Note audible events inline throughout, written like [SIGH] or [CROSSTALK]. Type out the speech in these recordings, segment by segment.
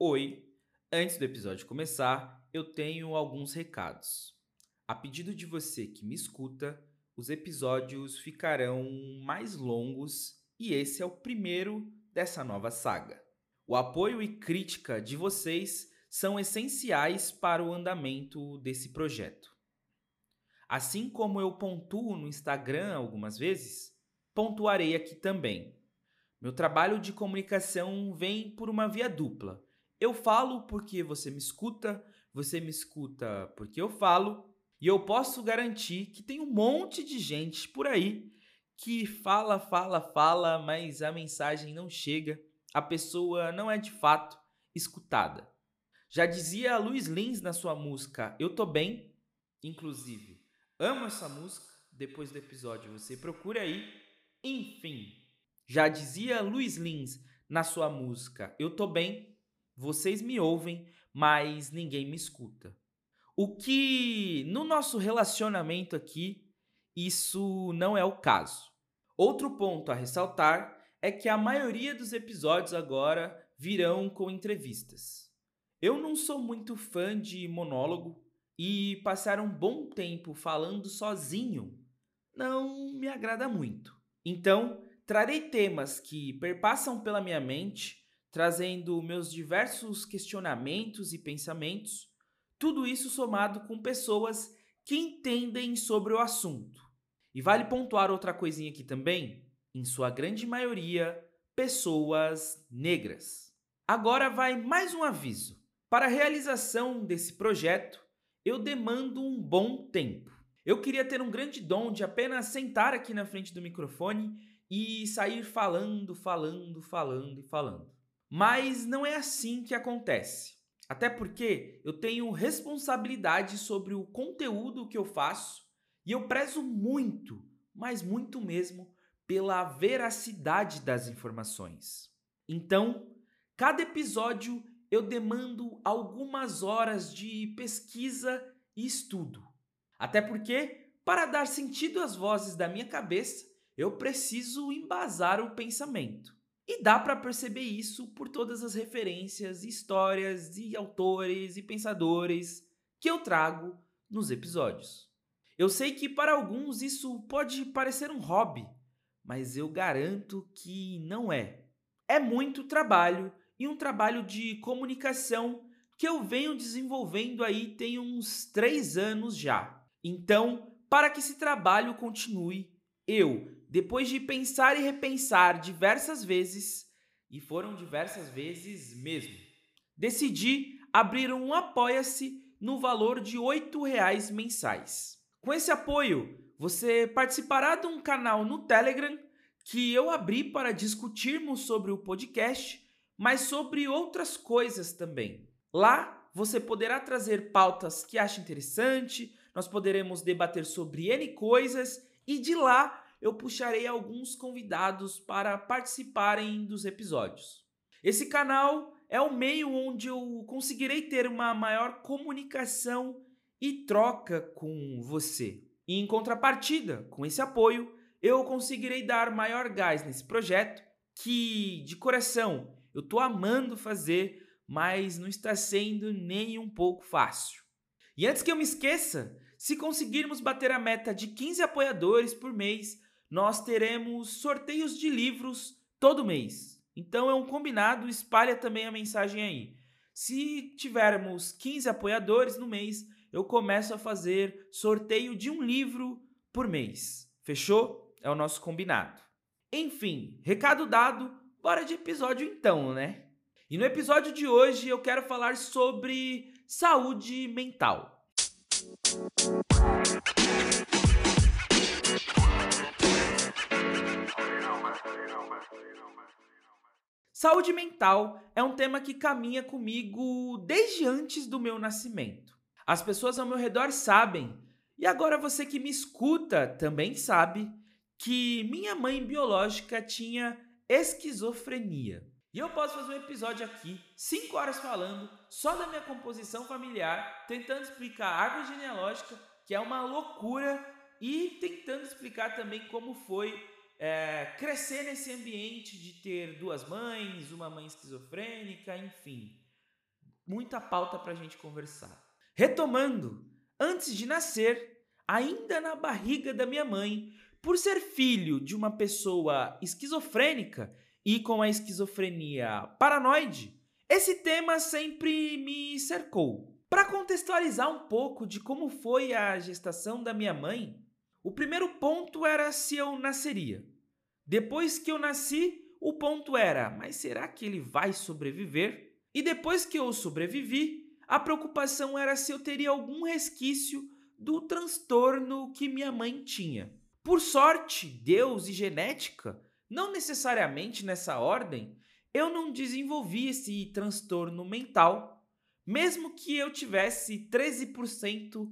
Oi! Antes do episódio começar, eu tenho alguns recados. A pedido de você que me escuta, os episódios ficarão mais longos e esse é o primeiro dessa nova saga. O apoio e crítica de vocês são essenciais para o andamento desse projeto. Assim como eu pontuo no Instagram algumas vezes, pontuarei aqui também. Meu trabalho de comunicação vem por uma via dupla. Eu falo porque você me escuta, você me escuta porque eu falo, e eu posso garantir que tem um monte de gente por aí que fala, fala, fala, mas a mensagem não chega, a pessoa não é de fato escutada. Já dizia Luiz Lins na sua música Eu Tô Bem, inclusive, amo essa música, depois do episódio você procura aí. Enfim, já dizia Luiz Lins na sua música Eu Tô Bem, vocês me ouvem, mas ninguém me escuta. O que no nosso relacionamento aqui, isso não é o caso. Outro ponto a ressaltar é que a maioria dos episódios agora virão com entrevistas. Eu não sou muito fã de monólogo e passar um bom tempo falando sozinho não me agrada muito. Então, trarei temas que perpassam pela minha mente, trazendo meus diversos questionamentos e pensamentos tudo isso somado com pessoas que entendem sobre o assunto. E vale pontuar outra coisinha aqui também, em sua grande maioria, pessoas negras. Agora vai mais um aviso. Para a realização desse projeto, eu demando um bom tempo. Eu queria ter um grande dom de apenas sentar aqui na frente do microfone e sair falando, falando, falando e falando. Mas não é assim que acontece. Até porque eu tenho responsabilidade sobre o conteúdo que eu faço e eu prezo muito, mas muito mesmo, pela veracidade das informações. Então, cada episódio eu demando algumas horas de pesquisa e estudo. Até porque, para dar sentido às vozes da minha cabeça, eu preciso embasar o pensamento. E dá para perceber isso por todas as referências, histórias e autores e pensadores que eu trago nos episódios. Eu sei que para alguns isso pode parecer um hobby, mas eu garanto que não é. É muito trabalho e um trabalho de comunicação que eu venho desenvolvendo aí tem uns três anos já. Então, para que esse trabalho continue, eu depois de pensar e repensar diversas vezes, e foram diversas vezes mesmo, decidi abrir um Apoia-se no valor de R$ reais mensais. Com esse apoio, você participará de um canal no Telegram que eu abri para discutirmos sobre o podcast, mas sobre outras coisas também. Lá você poderá trazer pautas que acha interessante, nós poderemos debater sobre N coisas e de lá eu puxarei alguns convidados para participarem dos episódios. Esse canal é o meio onde eu conseguirei ter uma maior comunicação e troca com você. E em contrapartida, com esse apoio, eu conseguirei dar maior gás nesse projeto que, de coração, eu tô amando fazer, mas não está sendo nem um pouco fácil. E antes que eu me esqueça, se conseguirmos bater a meta de 15 apoiadores por mês, nós teremos sorteios de livros todo mês. Então é um combinado, espalha também a mensagem aí. Se tivermos 15 apoiadores no mês, eu começo a fazer sorteio de um livro por mês. Fechou? É o nosso combinado. Enfim, recado dado, bora de episódio então, né? E no episódio de hoje eu quero falar sobre saúde mental. Saúde mental é um tema que caminha comigo desde antes do meu nascimento. As pessoas ao meu redor sabem, e agora você que me escuta também sabe, que minha mãe biológica tinha esquizofrenia. E eu posso fazer um episódio aqui, 5 horas falando só da minha composição familiar, tentando explicar a árvore genealógica, que é uma loucura, e tentando explicar também como foi é, crescer nesse ambiente de ter duas mães, uma mãe esquizofrênica, enfim. muita pauta para a gente conversar. Retomando, antes de nascer, ainda na barriga da minha mãe, por ser filho de uma pessoa esquizofrênica e com a esquizofrenia paranoide, esse tema sempre me cercou. Para contextualizar um pouco de como foi a gestação da minha mãe, o primeiro ponto era se eu nasceria. Depois que eu nasci, o ponto era: mas será que ele vai sobreviver? E depois que eu sobrevivi, a preocupação era se eu teria algum resquício do transtorno que minha mãe tinha. Por sorte, Deus e genética, não necessariamente nessa ordem, eu não desenvolvi esse transtorno mental, mesmo que eu tivesse 13%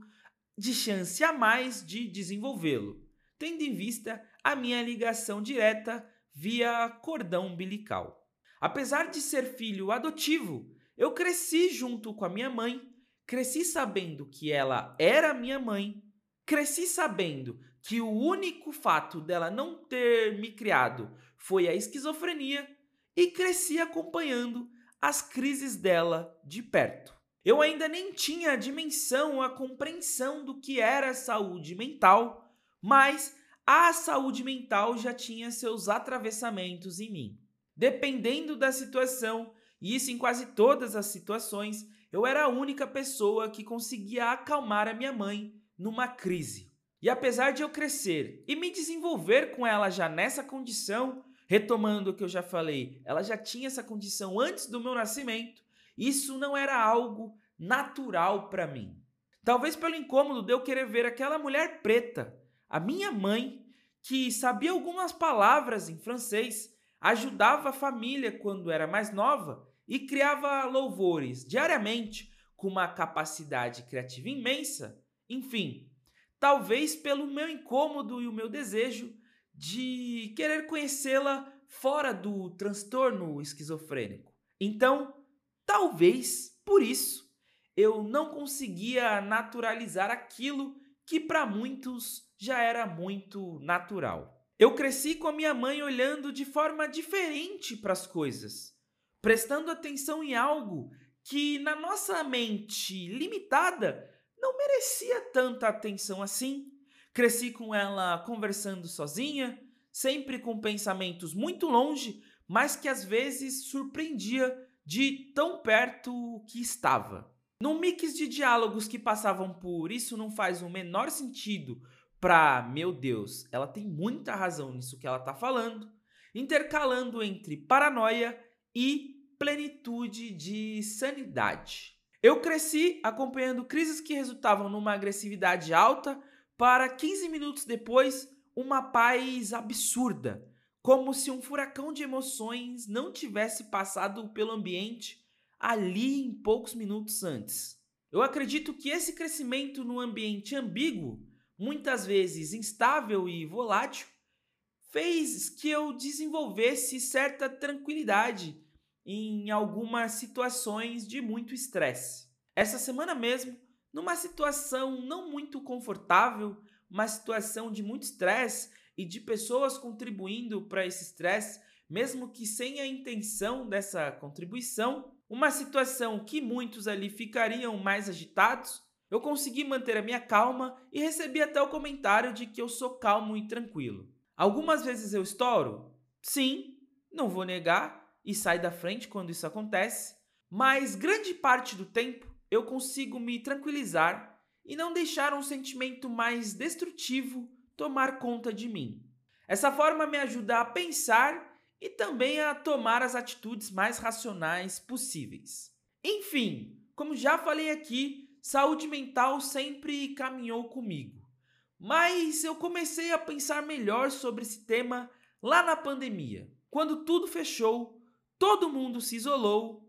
de chance a mais de desenvolvê-lo, tendo em vista a minha ligação direta via cordão umbilical. Apesar de ser filho adotivo, eu cresci junto com a minha mãe, cresci sabendo que ela era minha mãe, cresci sabendo que o único fato dela não ter me criado foi a esquizofrenia e cresci acompanhando as crises dela de perto. Eu ainda nem tinha a dimensão, a compreensão do que era saúde mental, mas a saúde mental já tinha seus atravessamentos em mim. Dependendo da situação, e isso em quase todas as situações, eu era a única pessoa que conseguia acalmar a minha mãe numa crise. E apesar de eu crescer e me desenvolver com ela já nessa condição, retomando o que eu já falei, ela já tinha essa condição antes do meu nascimento, isso não era algo natural para mim. Talvez pelo incômodo de eu querer ver aquela mulher preta a minha mãe, que sabia algumas palavras em francês, ajudava a família quando era mais nova e criava louvores diariamente com uma capacidade criativa imensa. Enfim, talvez pelo meu incômodo e o meu desejo de querer conhecê-la fora do transtorno esquizofrênico. Então, talvez por isso eu não conseguia naturalizar aquilo que para muitos já era muito natural. Eu cresci com a minha mãe olhando de forma diferente para as coisas, prestando atenção em algo que na nossa mente limitada não merecia tanta atenção assim. Cresci com ela conversando sozinha, sempre com pensamentos muito longe, mas que às vezes surpreendia de tão perto que estava. Num mix de diálogos que passavam por isso não faz o menor sentido para, meu Deus, ela tem muita razão nisso que ela está falando, intercalando entre paranoia e plenitude de sanidade. Eu cresci acompanhando crises que resultavam numa agressividade alta para 15 minutos depois uma paz absurda, como se um furacão de emoções não tivesse passado pelo ambiente ali em poucos minutos antes. Eu acredito que esse crescimento no ambiente ambíguo muitas vezes instável e volátil, fez que eu desenvolvesse certa tranquilidade em algumas situações de muito estresse. Essa semana mesmo, numa situação não muito confortável, uma situação de muito estresse e de pessoas contribuindo para esse estresse, mesmo que sem a intenção dessa contribuição, uma situação que muitos ali ficariam mais agitados, eu consegui manter a minha calma e recebi até o comentário de que eu sou calmo e tranquilo. Algumas vezes eu estouro? Sim, não vou negar e saio da frente quando isso acontece, mas grande parte do tempo eu consigo me tranquilizar e não deixar um sentimento mais destrutivo tomar conta de mim. Essa forma me ajuda a pensar e também a tomar as atitudes mais racionais possíveis. Enfim, como já falei aqui, saúde mental sempre caminhou comigo. Mas eu comecei a pensar melhor sobre esse tema lá na pandemia. Quando tudo fechou, todo mundo se isolou.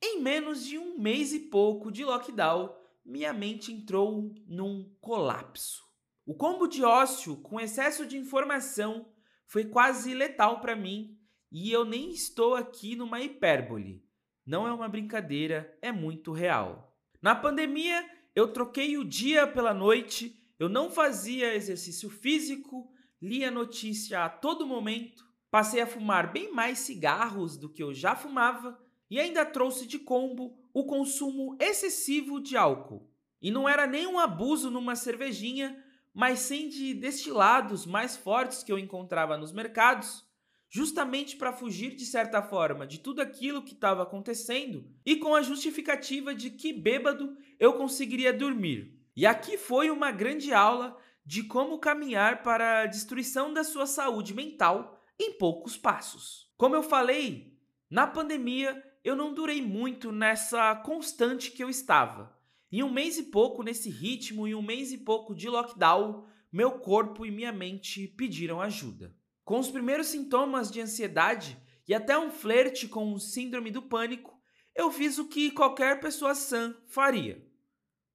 Em menos de um mês e pouco de lockdown, minha mente entrou num colapso. O combo de ócio com excesso de informação foi quase letal para mim e eu nem estou aqui numa hipérbole. Não é uma brincadeira, é muito real. Na pandemia, eu troquei o dia pela noite, eu não fazia exercício físico, lia notícia a todo momento, passei a fumar bem mais cigarros do que eu já fumava, E ainda trouxe de combo o consumo excessivo de álcool. E não era nem um abuso numa cervejinha, mas sim de destilados mais fortes que eu encontrava nos mercados, justamente para fugir de certa forma de tudo aquilo que estava acontecendo e com a justificativa de que bêbado eu conseguiria dormir. E aqui foi uma grande aula de como caminhar para a destruição da sua saúde mental em poucos passos. Como eu falei, na pandemia eu não durei muito nessa constante que eu estava. Em um mês e pouco nesse ritmo, em um mês e pouco de lockdown, meu corpo e minha mente pediram ajuda. Com os primeiros sintomas de ansiedade e até um flerte com o síndrome do pânico, eu fiz o que qualquer pessoa sã faria.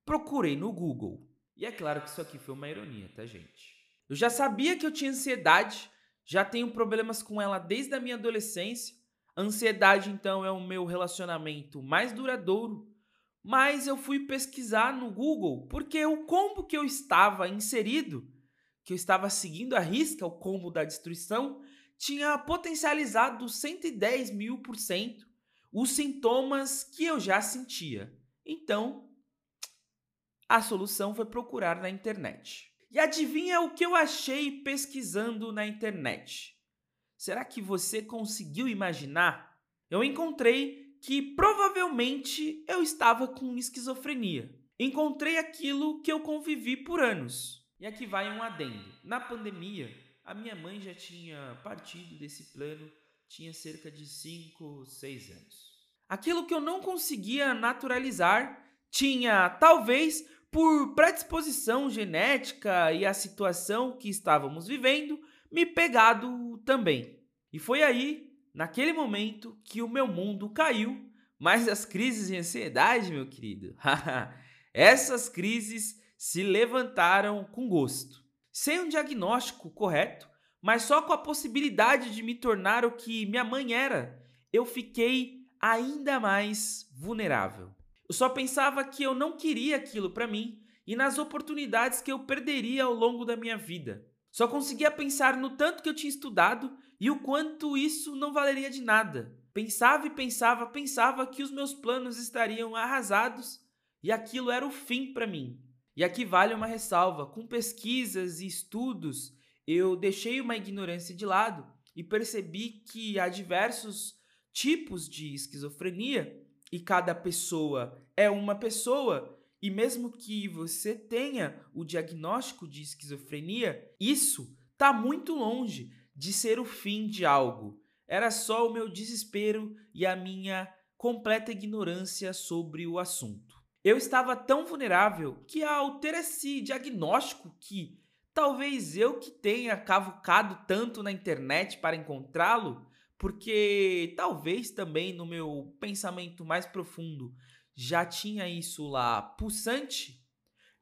Procurei no Google. E é claro que isso aqui foi uma ironia, tá, gente? Eu já sabia que eu tinha ansiedade, já tenho problemas com ela desde a minha adolescência. A ansiedade, então, é o meu relacionamento mais duradouro. Mas eu fui pesquisar no Google porque o combo que eu estava inserido que eu estava seguindo a risca, o combo da destruição, tinha potencializado 110 mil por cento os sintomas que eu já sentia. Então, a solução foi procurar na internet. E adivinha o que eu achei pesquisando na internet? Será que você conseguiu imaginar? Eu encontrei que provavelmente eu estava com esquizofrenia. Encontrei aquilo que eu convivi por anos e aqui vai um adendo. Na pandemia, a minha mãe já tinha partido desse plano, tinha cerca de 5, 6 anos. Aquilo que eu não conseguia naturalizar tinha, talvez, por predisposição genética e a situação que estávamos vivendo, me pegado também. E foi aí, naquele momento, que o meu mundo caiu. Mas as crises de ansiedade, meu querido, [LAUGHS] essas crises se levantaram com gosto. Sem um diagnóstico correto, mas só com a possibilidade de me tornar o que minha mãe era, eu fiquei ainda mais vulnerável. Eu só pensava que eu não queria aquilo para mim e nas oportunidades que eu perderia ao longo da minha vida. Só conseguia pensar no tanto que eu tinha estudado e o quanto isso não valeria de nada. Pensava e pensava, pensava que os meus planos estariam arrasados e aquilo era o fim para mim. E aqui vale uma ressalva: com pesquisas e estudos, eu deixei uma ignorância de lado e percebi que há diversos tipos de esquizofrenia e cada pessoa é uma pessoa. E mesmo que você tenha o diagnóstico de esquizofrenia, isso está muito longe de ser o fim de algo. Era só o meu desespero e a minha completa ignorância sobre o assunto. Eu estava tão vulnerável que ao ter esse diagnóstico que talvez eu que tenha cavucado tanto na internet para encontrá-lo, porque talvez também no meu pensamento mais profundo já tinha isso lá pulsante,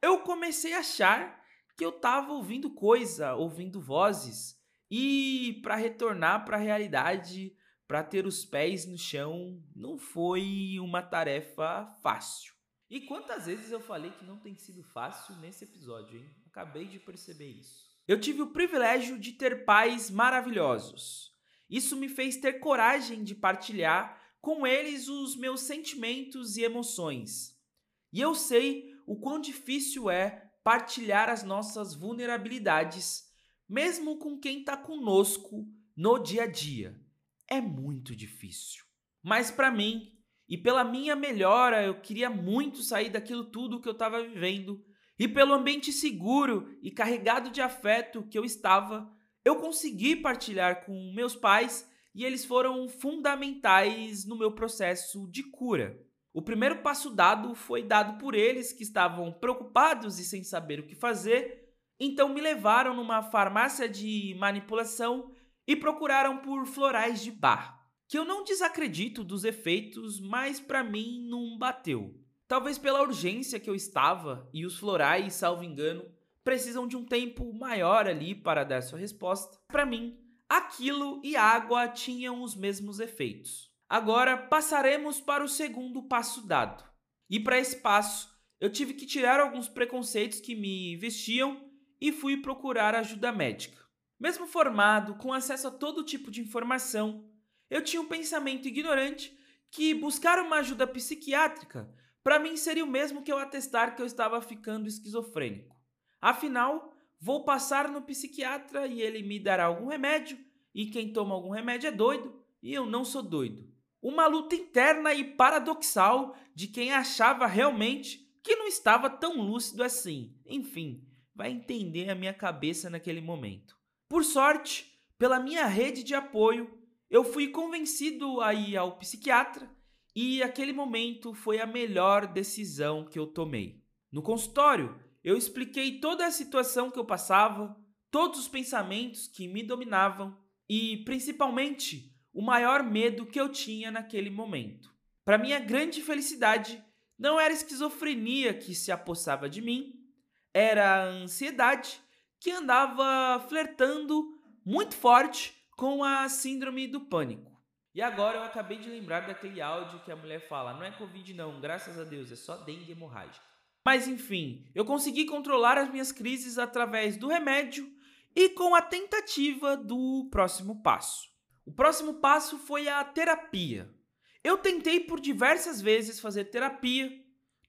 eu comecei a achar que eu estava ouvindo coisa, ouvindo vozes, e para retornar para a realidade, para ter os pés no chão, não foi uma tarefa fácil. E quantas vezes eu falei que não tem sido fácil nesse episódio, hein? Acabei de perceber isso. Eu tive o privilégio de ter pais maravilhosos. Isso me fez ter coragem de partilhar com eles os meus sentimentos e emoções. E eu sei o quão difícil é partilhar as nossas vulnerabilidades, mesmo com quem está conosco no dia a dia. É muito difícil. Mas para mim, e pela minha melhora, eu queria muito sair daquilo tudo que eu estava vivendo. E pelo ambiente seguro e carregado de afeto que eu estava, eu consegui partilhar com meus pais e eles foram fundamentais no meu processo de cura. O primeiro passo dado foi dado por eles que estavam preocupados e sem saber o que fazer, então me levaram numa farmácia de manipulação e procuraram por florais de bar que eu não desacredito dos efeitos, mas para mim não bateu. Talvez pela urgência que eu estava e os florais, salvo engano, precisam de um tempo maior ali para dar sua resposta. Para mim, aquilo e água tinham os mesmos efeitos. Agora passaremos para o segundo passo dado. E para esse passo, eu tive que tirar alguns preconceitos que me vestiam e fui procurar ajuda médica. Mesmo formado, com acesso a todo tipo de informação, eu tinha um pensamento ignorante que buscar uma ajuda psiquiátrica para mim seria o mesmo que eu atestar que eu estava ficando esquizofrênico. Afinal, vou passar no psiquiatra e ele me dará algum remédio, e quem toma algum remédio é doido, e eu não sou doido. Uma luta interna e paradoxal de quem achava realmente que não estava tão lúcido assim. Enfim, vai entender a minha cabeça naquele momento. Por sorte, pela minha rede de apoio, eu fui convencido a ir ao psiquiatra e aquele momento foi a melhor decisão que eu tomei. No consultório, eu expliquei toda a situação que eu passava, todos os pensamentos que me dominavam e, principalmente, o maior medo que eu tinha naquele momento. Para minha grande felicidade, não era esquizofrenia que se apossava de mim, era a ansiedade que andava flertando muito forte com a síndrome do pânico. E agora eu acabei de lembrar daquele áudio que a mulher fala: não é Covid, não, graças a Deus, é só dengue hemorrágica. Mas enfim, eu consegui controlar as minhas crises através do remédio e com a tentativa do próximo passo. O próximo passo foi a terapia. Eu tentei por diversas vezes fazer terapia.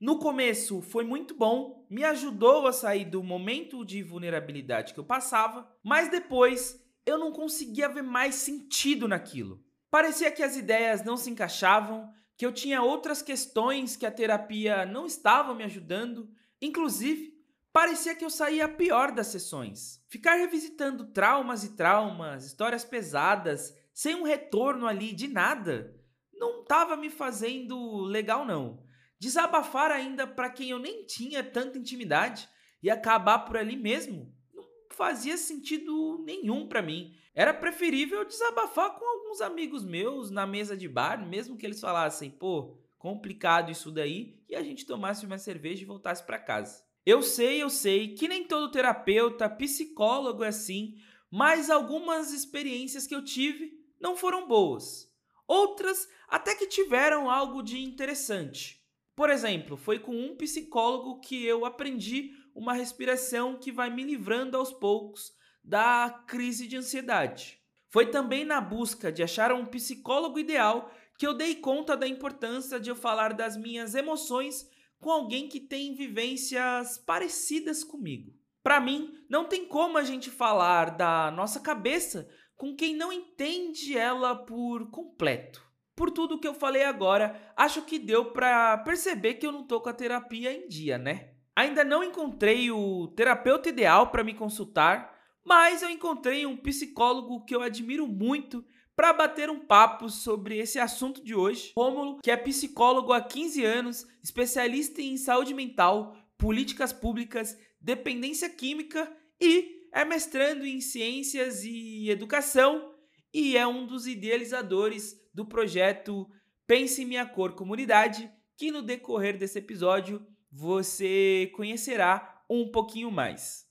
No começo foi muito bom, me ajudou a sair do momento de vulnerabilidade que eu passava, mas depois eu não conseguia ver mais sentido naquilo. Parecia que as ideias não se encaixavam, que eu tinha outras questões que a terapia não estava me ajudando, inclusive parecia que eu saía pior das sessões. Ficar revisitando traumas e traumas, histórias pesadas, sem um retorno ali de nada, não estava me fazendo legal não. Desabafar ainda para quem eu nem tinha tanta intimidade e acabar por ali mesmo não fazia sentido nenhum para mim. Era preferível desabafar com alguns amigos meus na mesa de bar, mesmo que eles falassem, pô, complicado isso daí, e a gente tomasse uma cerveja e voltasse para casa. Eu sei, eu sei que nem todo terapeuta, psicólogo é assim, mas algumas experiências que eu tive não foram boas. Outras até que tiveram algo de interessante. Por exemplo, foi com um psicólogo que eu aprendi uma respiração que vai me livrando aos poucos da crise de ansiedade. Foi também na busca de achar um psicólogo ideal que eu dei conta da importância de eu falar das minhas emoções com alguém que tem vivências parecidas comigo. Para mim, não tem como a gente falar da nossa cabeça com quem não entende ela por completo. Por tudo que eu falei agora, acho que deu para perceber que eu não tô com a terapia em dia, né? Ainda não encontrei o terapeuta ideal para me consultar, mas eu encontrei um psicólogo que eu admiro muito para bater um papo sobre esse assunto de hoje. Rômulo, que é psicólogo há 15 anos, especialista em saúde mental, políticas públicas, dependência química e é mestrando em ciências e educação e é um dos idealizadores do projeto Pense em Minha Cor Comunidade, que no decorrer desse episódio você conhecerá um pouquinho mais.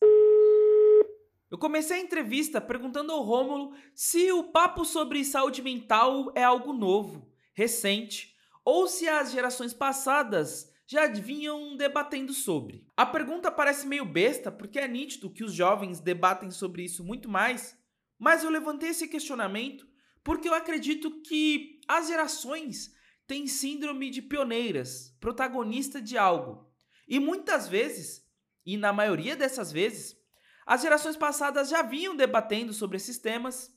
Eu comecei a entrevista perguntando ao Rômulo se o papo sobre saúde mental é algo novo, recente, ou se as gerações passadas já vinham debatendo sobre. A pergunta parece meio besta, porque é nítido que os jovens debatem sobre isso muito mais, mas eu levantei esse questionamento porque eu acredito que as gerações têm síndrome de pioneiras, protagonista de algo. E muitas vezes, e na maioria dessas vezes, as gerações passadas já vinham debatendo sobre esses temas,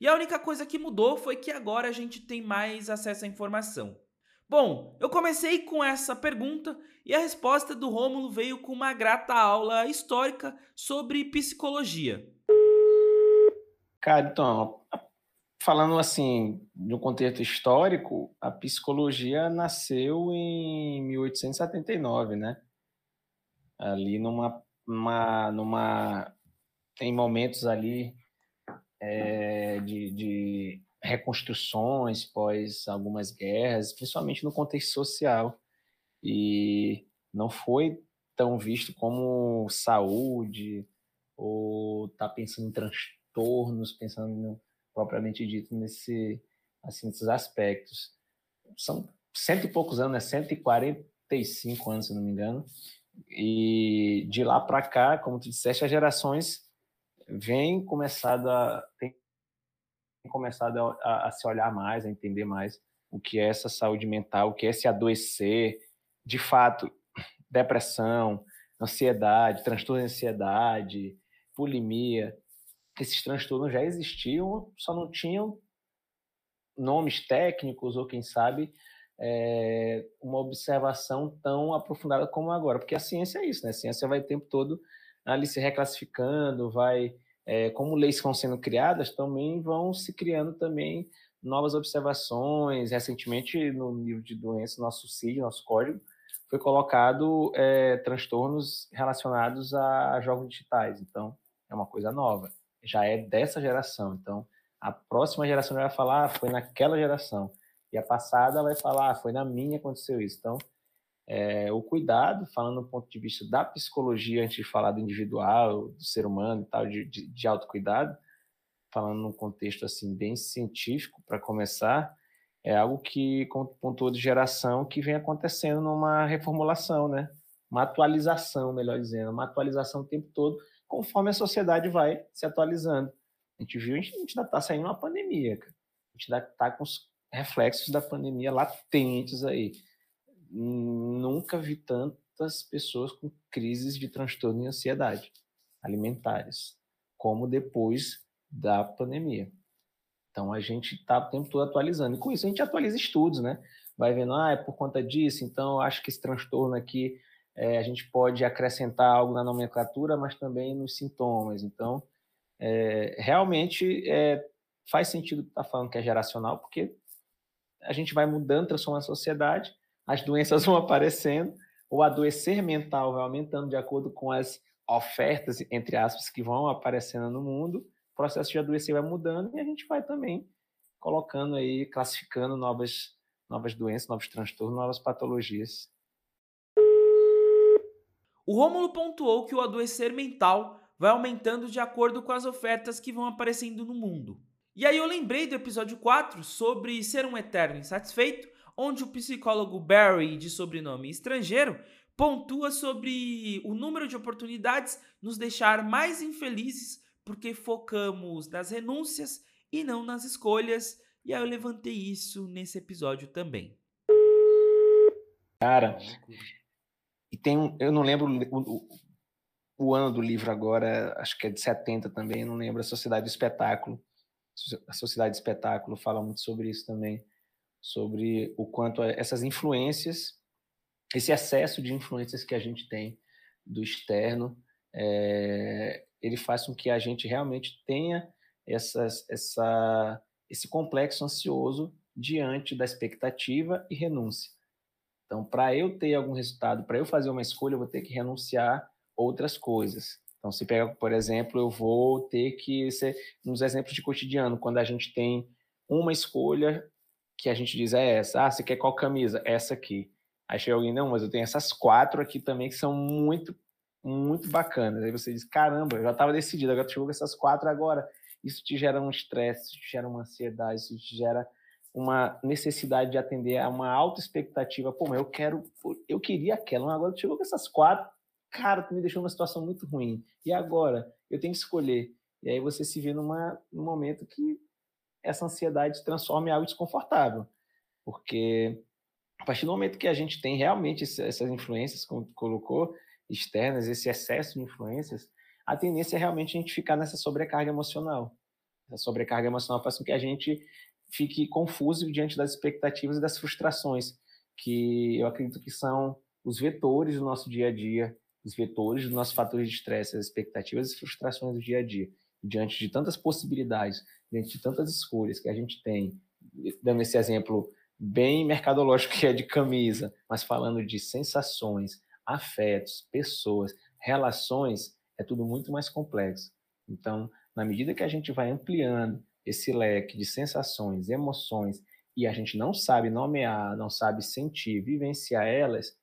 e a única coisa que mudou foi que agora a gente tem mais acesso à informação. Bom, eu comecei com essa pergunta e a resposta do Rômulo veio com uma grata aula histórica sobre psicologia. Cara, então, falando assim, um contexto histórico, a psicologia nasceu em 1879, né? Ali numa numa, numa em momentos ali é, de, de reconstruções pós algumas guerras, principalmente no contexto social. E não foi tão visto como saúde ou tá pensando em transtornos, pensando no, propriamente dito nesse assim nesses aspectos. São cento e poucos anos, né? 145 anos, se não me engano, e de lá para cá, como tu disseste, as gerações vêm começado a têm começado a, a, se olhar mais, a entender mais o que é essa saúde mental, o que é se adoecer, de fato, depressão, ansiedade, transtorno de ansiedade, bulimia, esses transtornos já existiam, só não tinham nomes técnicos ou quem sabe é, uma observação tão aprofundada como agora, porque a ciência é isso, né? A ciência vai o tempo todo ali se reclassificando, vai é, como leis vão sendo criadas, também vão se criando também novas observações. Recentemente, no livro de doenças, nosso CID, nosso código, foi colocado é, transtornos relacionados a jogos digitais. Então, é uma coisa nova. Já é dessa geração. Então, a próxima geração vai falar, ah, foi naquela geração. E a passada vai falar, ah, foi na minha aconteceu isso. Então, é, o cuidado, falando do ponto de vista da psicologia, antes de falar do individual, do ser humano e tal, de, de, de autocuidado, falando num contexto assim bem científico, para começar, é algo que, como pontuou de geração, que vem acontecendo numa reformulação, né? Uma atualização, melhor dizendo, uma atualização o tempo todo, conforme a sociedade vai se atualizando. A gente viu, a gente ainda está saindo uma pandemia, cara. A gente ainda está com os reflexos da pandemia latentes aí. Nunca vi tantas pessoas com crises de transtorno e ansiedade alimentares, como depois da pandemia. Então a gente está o tempo todo atualizando. E com isso a gente atualiza estudos, né? Vai vendo, ah, é por conta disso, então acho que esse transtorno aqui é, a gente pode acrescentar algo na nomenclatura, mas também nos sintomas. Então, é, realmente é, faz sentido estar tá falando que é geracional, porque a gente vai mudando, transformando a sociedade, as doenças [LAUGHS] vão aparecendo, o adoecer mental vai aumentando de acordo com as ofertas, entre aspas, que vão aparecendo no mundo, o processo de adoecer vai mudando e a gente vai também colocando aí, classificando novas, novas doenças, novos transtornos, novas patologias. O Rômulo pontuou que o adoecer mental vai aumentando de acordo com as ofertas que vão aparecendo no mundo. E aí eu lembrei do episódio 4 sobre ser um eterno insatisfeito, onde o psicólogo Barry, de sobrenome estrangeiro, pontua sobre o número de oportunidades nos deixar mais infelizes porque focamos nas renúncias e não nas escolhas. E aí eu levantei isso nesse episódio também. Cara, e tem um, eu não lembro o, o, ano do livro agora, acho que é de 70 também, não lembro, a Sociedade Espetáculo. A Sociedade Espetáculo fala muito sobre isso também, sobre o quanto essas influências, esse excesso de influências que a gente tem do externo, é, ele faz com que a gente realmente tenha essas, essa, esse complexo ansioso diante da expectativa e renúncia. Então, para eu ter algum resultado, para eu fazer uma escolha, eu vou ter que renunciar outras coisas. Então, se pega, por exemplo, eu vou ter que ser nos exemplos de cotidiano, quando a gente tem uma escolha que a gente diz é essa, ah, você quer qual camisa? Essa aqui. Aí chega alguém, não, mas eu tenho essas quatro aqui também que são muito muito bacanas. Aí você diz, caramba, eu já estava decidido, agora chegou com essas quatro agora. Isso te gera um estresse, isso te gera uma ansiedade, isso te gera uma necessidade de atender a uma alta expectativa. Pô, mas eu quero, eu queria aquela, agora chegou com essas quatro, cara, tu me deixou numa situação muito ruim. E agora? Eu tenho que escolher. E aí você se vê numa, num momento que essa ansiedade se transforma em algo desconfortável. Porque a partir do momento que a gente tem realmente essas influências, como tu colocou, externas, esse excesso de influências, a tendência é realmente a gente ficar nessa sobrecarga emocional. Essa sobrecarga emocional faz com que a gente fique confuso diante das expectativas e das frustrações, que eu acredito que são os vetores do nosso dia a dia, os vetores dos nossos fatores de estresse, as expectativas e frustrações do dia a dia. Diante de tantas possibilidades, diante de tantas escolhas que a gente tem, dando esse exemplo bem mercadológico que é de camisa, mas falando de sensações, afetos, pessoas, relações, é tudo muito mais complexo. Então, na medida que a gente vai ampliando esse leque de sensações, emoções, e a gente não sabe nomear, não sabe sentir, vivenciar elas,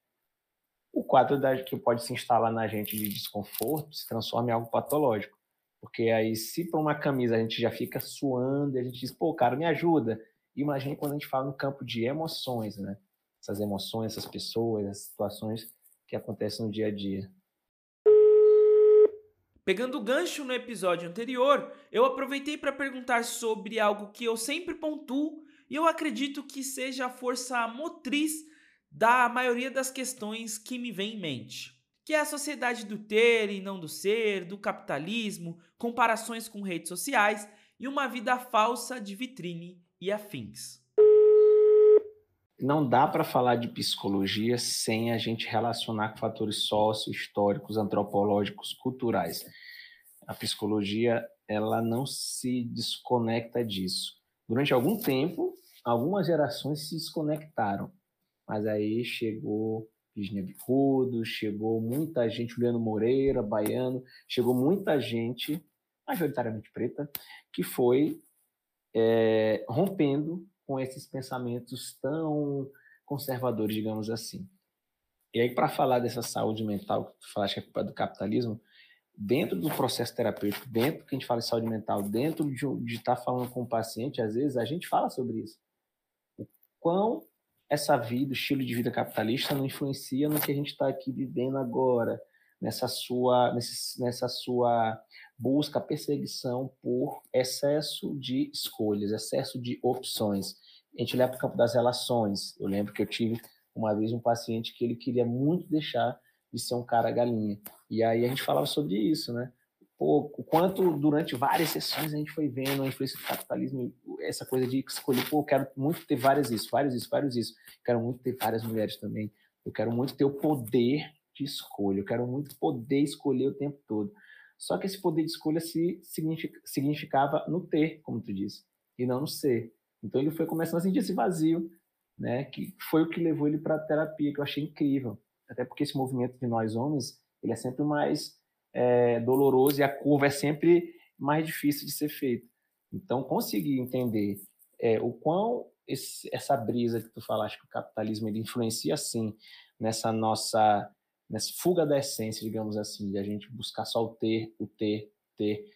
o quadro da, que pode se instalar na gente de desconforto se transforma em algo patológico. Porque aí, se para uma camisa a gente já fica suando, a gente diz, pô, cara, me ajuda. Imagine quando a gente fala no campo de emoções, né? Essas emoções, essas pessoas, essas situações que acontecem no dia a dia. Pegando o gancho no episódio anterior, eu aproveitei para perguntar sobre algo que eu sempre pontuo e eu acredito que seja a força motriz da maioria das questões que me vem em mente, que é a sociedade do ter e não do ser, do capitalismo, comparações com redes sociais e uma vida falsa de vitrine e afins. Não dá para falar de psicologia sem a gente relacionar com fatores sócio-históricos, antropológicos, culturais. A psicologia ela não se desconecta disso. Durante algum tempo, algumas gerações se desconectaram, mas aí chegou Virginia Bicudo, chegou muita gente, Juliano Moreira, baiano, chegou muita gente, majoritariamente preta, que foi é, rompendo com esses pensamentos tão conservadores, digamos assim. E aí, para falar dessa saúde mental que tu falaste que é culpa do capitalismo, dentro do processo terapêutico, dentro que a gente fala de saúde mental, dentro de estar tá falando com o paciente, às vezes a gente fala sobre isso. O quão essa vida, o estilo de vida capitalista não influencia no que a gente está aqui vivendo agora, nessa sua, nessa sua busca, perseguição por excesso de escolhas, excesso de opções. A gente leva para o campo das relações. Eu lembro que eu tive uma vez um paciente que ele queria muito deixar de ser um cara galinha. E aí a gente falava sobre isso, né? Pô, o quanto durante várias sessões a gente foi vendo a influência do capitalismo, essa coisa de escolher, pô, eu quero muito ter várias isso, vários isso, vários isso. Quero muito ter várias mulheres também. Eu quero muito ter o poder de escolha. Eu quero muito poder escolher o tempo todo. Só que esse poder de escolha se significava no ter, como tu disse, e não no ser. Então ele foi começando a sentir esse vazio, né? Que foi o que levou ele para a terapia, que eu achei incrível até porque esse movimento de nós homens ele é sempre mais é, doloroso e a curva é sempre mais difícil de ser feita. Então, conseguir entender é, o quão esse, essa brisa que tu falaste que o capitalismo ele influencia assim nessa nossa nessa fuga da essência, digamos assim, de a gente buscar só o ter, o ter, ter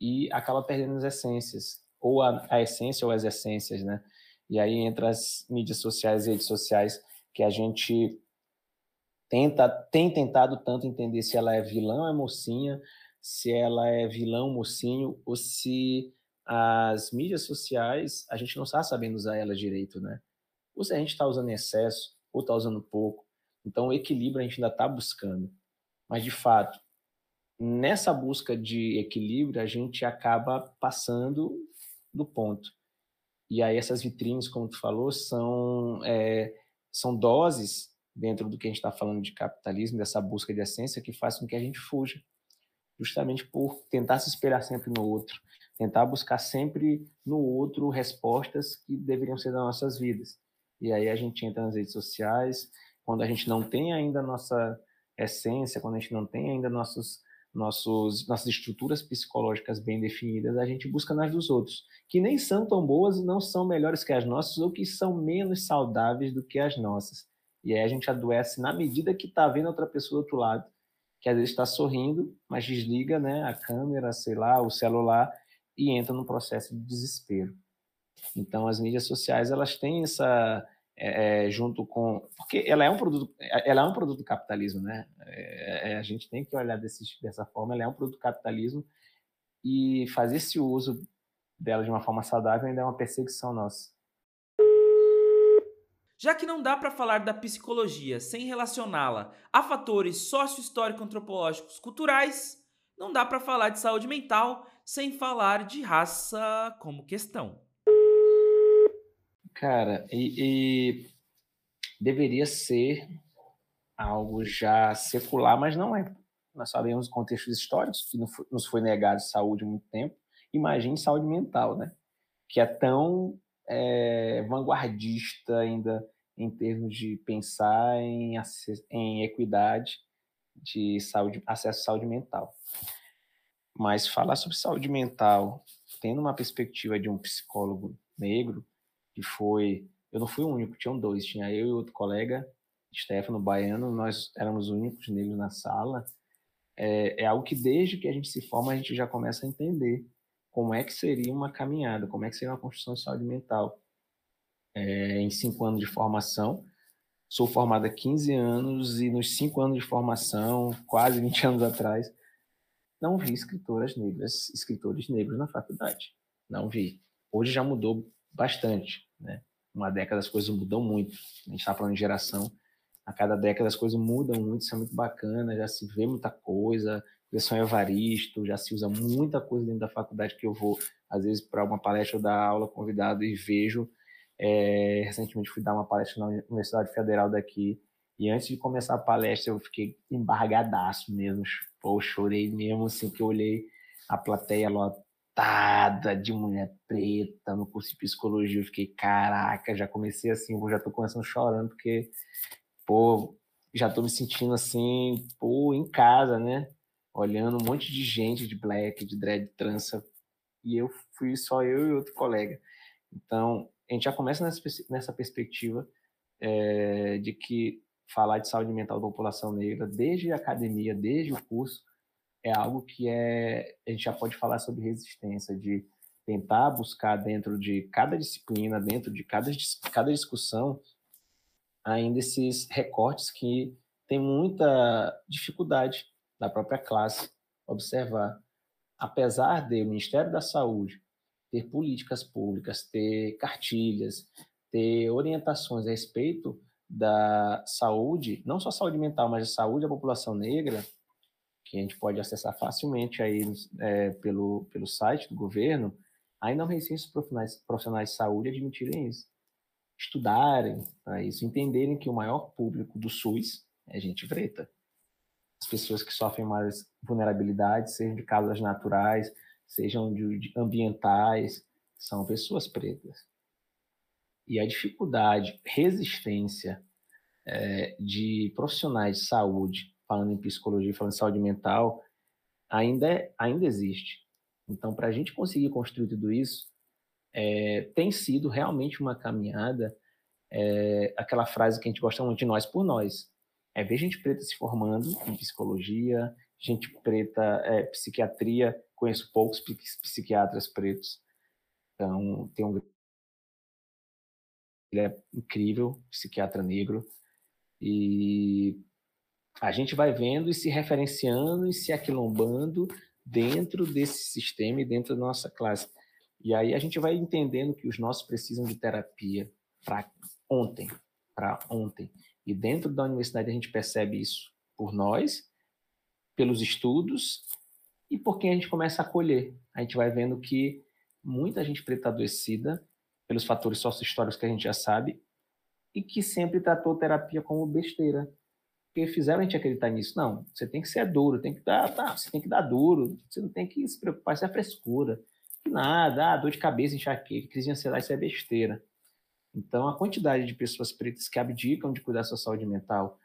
e acaba perdendo as essências, ou a, a essência ou as essências, né? E aí entra as mídias sociais e redes sociais que a gente tenta, tem tentado tanto entender se ela é vilã ou é mocinha, se ela é vilão, mocinho, ou se as mídias sociais, a gente não está sabendo usar elas direito, né? Ou se a gente está usando em excesso, ou está usando pouco. Então, o equilíbrio a gente ainda está buscando. Mas, de fato, nessa busca de equilíbrio, a gente acaba passando do ponto. E aí, essas vitrines, como tu falou, são, é, são doses dentro do que a gente está falando de capitalismo, dessa busca de essência, que faz com que a gente fuja, justamente por tentar se esperar sempre no outro, tentar buscar sempre no outro respostas que deveriam ser das nossas vidas. E aí a gente entra nas redes sociais, quando a gente não tem ainda nossa essência, quando a gente não tem ainda nossos, nossos, nossas estruturas psicológicas bem definidas, a gente busca nas dos outros, que nem são tão boas, não são melhores que as nossas, ou que são menos saudáveis do que as nossas. E aí a gente adoece na medida que está vendo outra pessoa do outro lado, que às vezes está sorrindo, mas desliga né, a câmera, sei lá, o celular e entra num processo de desespero. Então as mídias sociais elas têm essa é, é junto com porque ela é um produto ela é um produto do capitalismo né é, é, a gente tem que olhar desse, dessa forma ela é um produto do capitalismo e fazer esse uso dela de uma forma saudável ainda é uma perseguição nossa já que não dá para falar da psicologia sem relacioná-la a fatores sócio-histórico-antropológicos culturais, não dá para falar de saúde mental sem falar de raça como questão. Cara, e, e deveria ser algo já secular, mas não é. Nós sabemos contextos históricos que nos foi negado saúde há muito tempo. Imagine saúde mental, né? Que é tão é, vanguardista ainda em termos de pensar em, em equidade de saúde, acesso à saúde mental. Mas falar sobre saúde mental, tendo uma perspectiva de um psicólogo negro, que foi, eu não fui o único, tinham dois, tinha eu e outro colega, Stefano Baiano, nós éramos os únicos negros na sala, é, é algo que desde que a gente se forma a gente já começa a entender como é que seria uma caminhada, como é que seria uma construção de saúde mental. É, em cinco anos de formação, sou formado há 15 anos e nos cinco anos de formação, quase 20 anos atrás, não vi escritoras negras, escritores negros na faculdade. Não vi. Hoje já mudou bastante, né? Uma década as coisas mudam muito. A gente está falando de geração, a cada década as coisas mudam muito, isso é muito bacana, já se vê muita coisa, versão Evaristo, já se usa muita coisa dentro da faculdade que eu vou, às vezes, para uma palestra ou dar aula convidado e vejo. É, recentemente fui dar uma palestra na Universidade Federal daqui, e antes de começar a palestra eu fiquei embargadaço mesmo, pô, chorei mesmo, assim, que eu olhei a plateia lotada de mulher preta no curso de psicologia, eu fiquei, caraca, já comecei assim, eu já tô começando chorando, porque pô, já tô me sentindo assim, pô, em casa, né? Olhando um monte de gente de black, de dread, trança, e eu fui só eu e outro colega. Então, a gente já começa nessa, nessa perspectiva é, de que falar de saúde mental da população negra, desde a academia, desde o curso, é algo que é, a gente já pode falar sobre resistência, de tentar buscar dentro de cada disciplina, dentro de cada, cada discussão, ainda esses recortes que tem muita dificuldade da própria classe observar. Apesar de o Ministério da Saúde ter políticas públicas, ter cartilhas, ter orientações a respeito da saúde, não só saúde mental, mas a saúde da população negra, que a gente pode acessar facilmente aí é, pelo, pelo site do governo, ainda não resistem profissionais, profissionais de saúde admitirem isso estudarem para isso, entenderem que o maior público do SUS é gente preta. As pessoas que sofrem mais vulnerabilidades, sejam de causas naturais, sejam de, de ambientais, são pessoas pretas. E a dificuldade, resistência é, de profissionais de saúde, falando em psicologia, falando em saúde mental, ainda, é, ainda existe. Então, para a gente conseguir construir tudo isso, é, tem sido realmente uma caminhada, é, aquela frase que a gente gosta muito de nós por nós. É ver gente preta se formando em psicologia, gente preta, é, psiquiatria, conheço poucos psiquiatras pretos. Então, tem um. Ele é incrível, psiquiatra negro. E a gente vai vendo e se referenciando e se aquilombando dentro desse sistema e dentro da nossa classe. E aí a gente vai entendendo que os nossos precisam de terapia para ontem, para ontem. E dentro da universidade a gente percebe isso por nós, pelos estudos e por quem a gente começa a acolher. A gente vai vendo que muita gente preta adoecida, pelos fatores sócio-históricos que a gente já sabe, e que sempre tratou terapia como besteira. Porque fizeram a gente acreditar nisso. Não, você tem que ser duro, tem que dar, tá, você tem que dar duro, você não tem que se preocupar, isso é frescura. Nada, ah, dor de cabeça, enxaqueca, crise de ansiedade, isso é besteira. Então, a quantidade de pessoas pretas que abdicam de cuidar da sua saúde mental,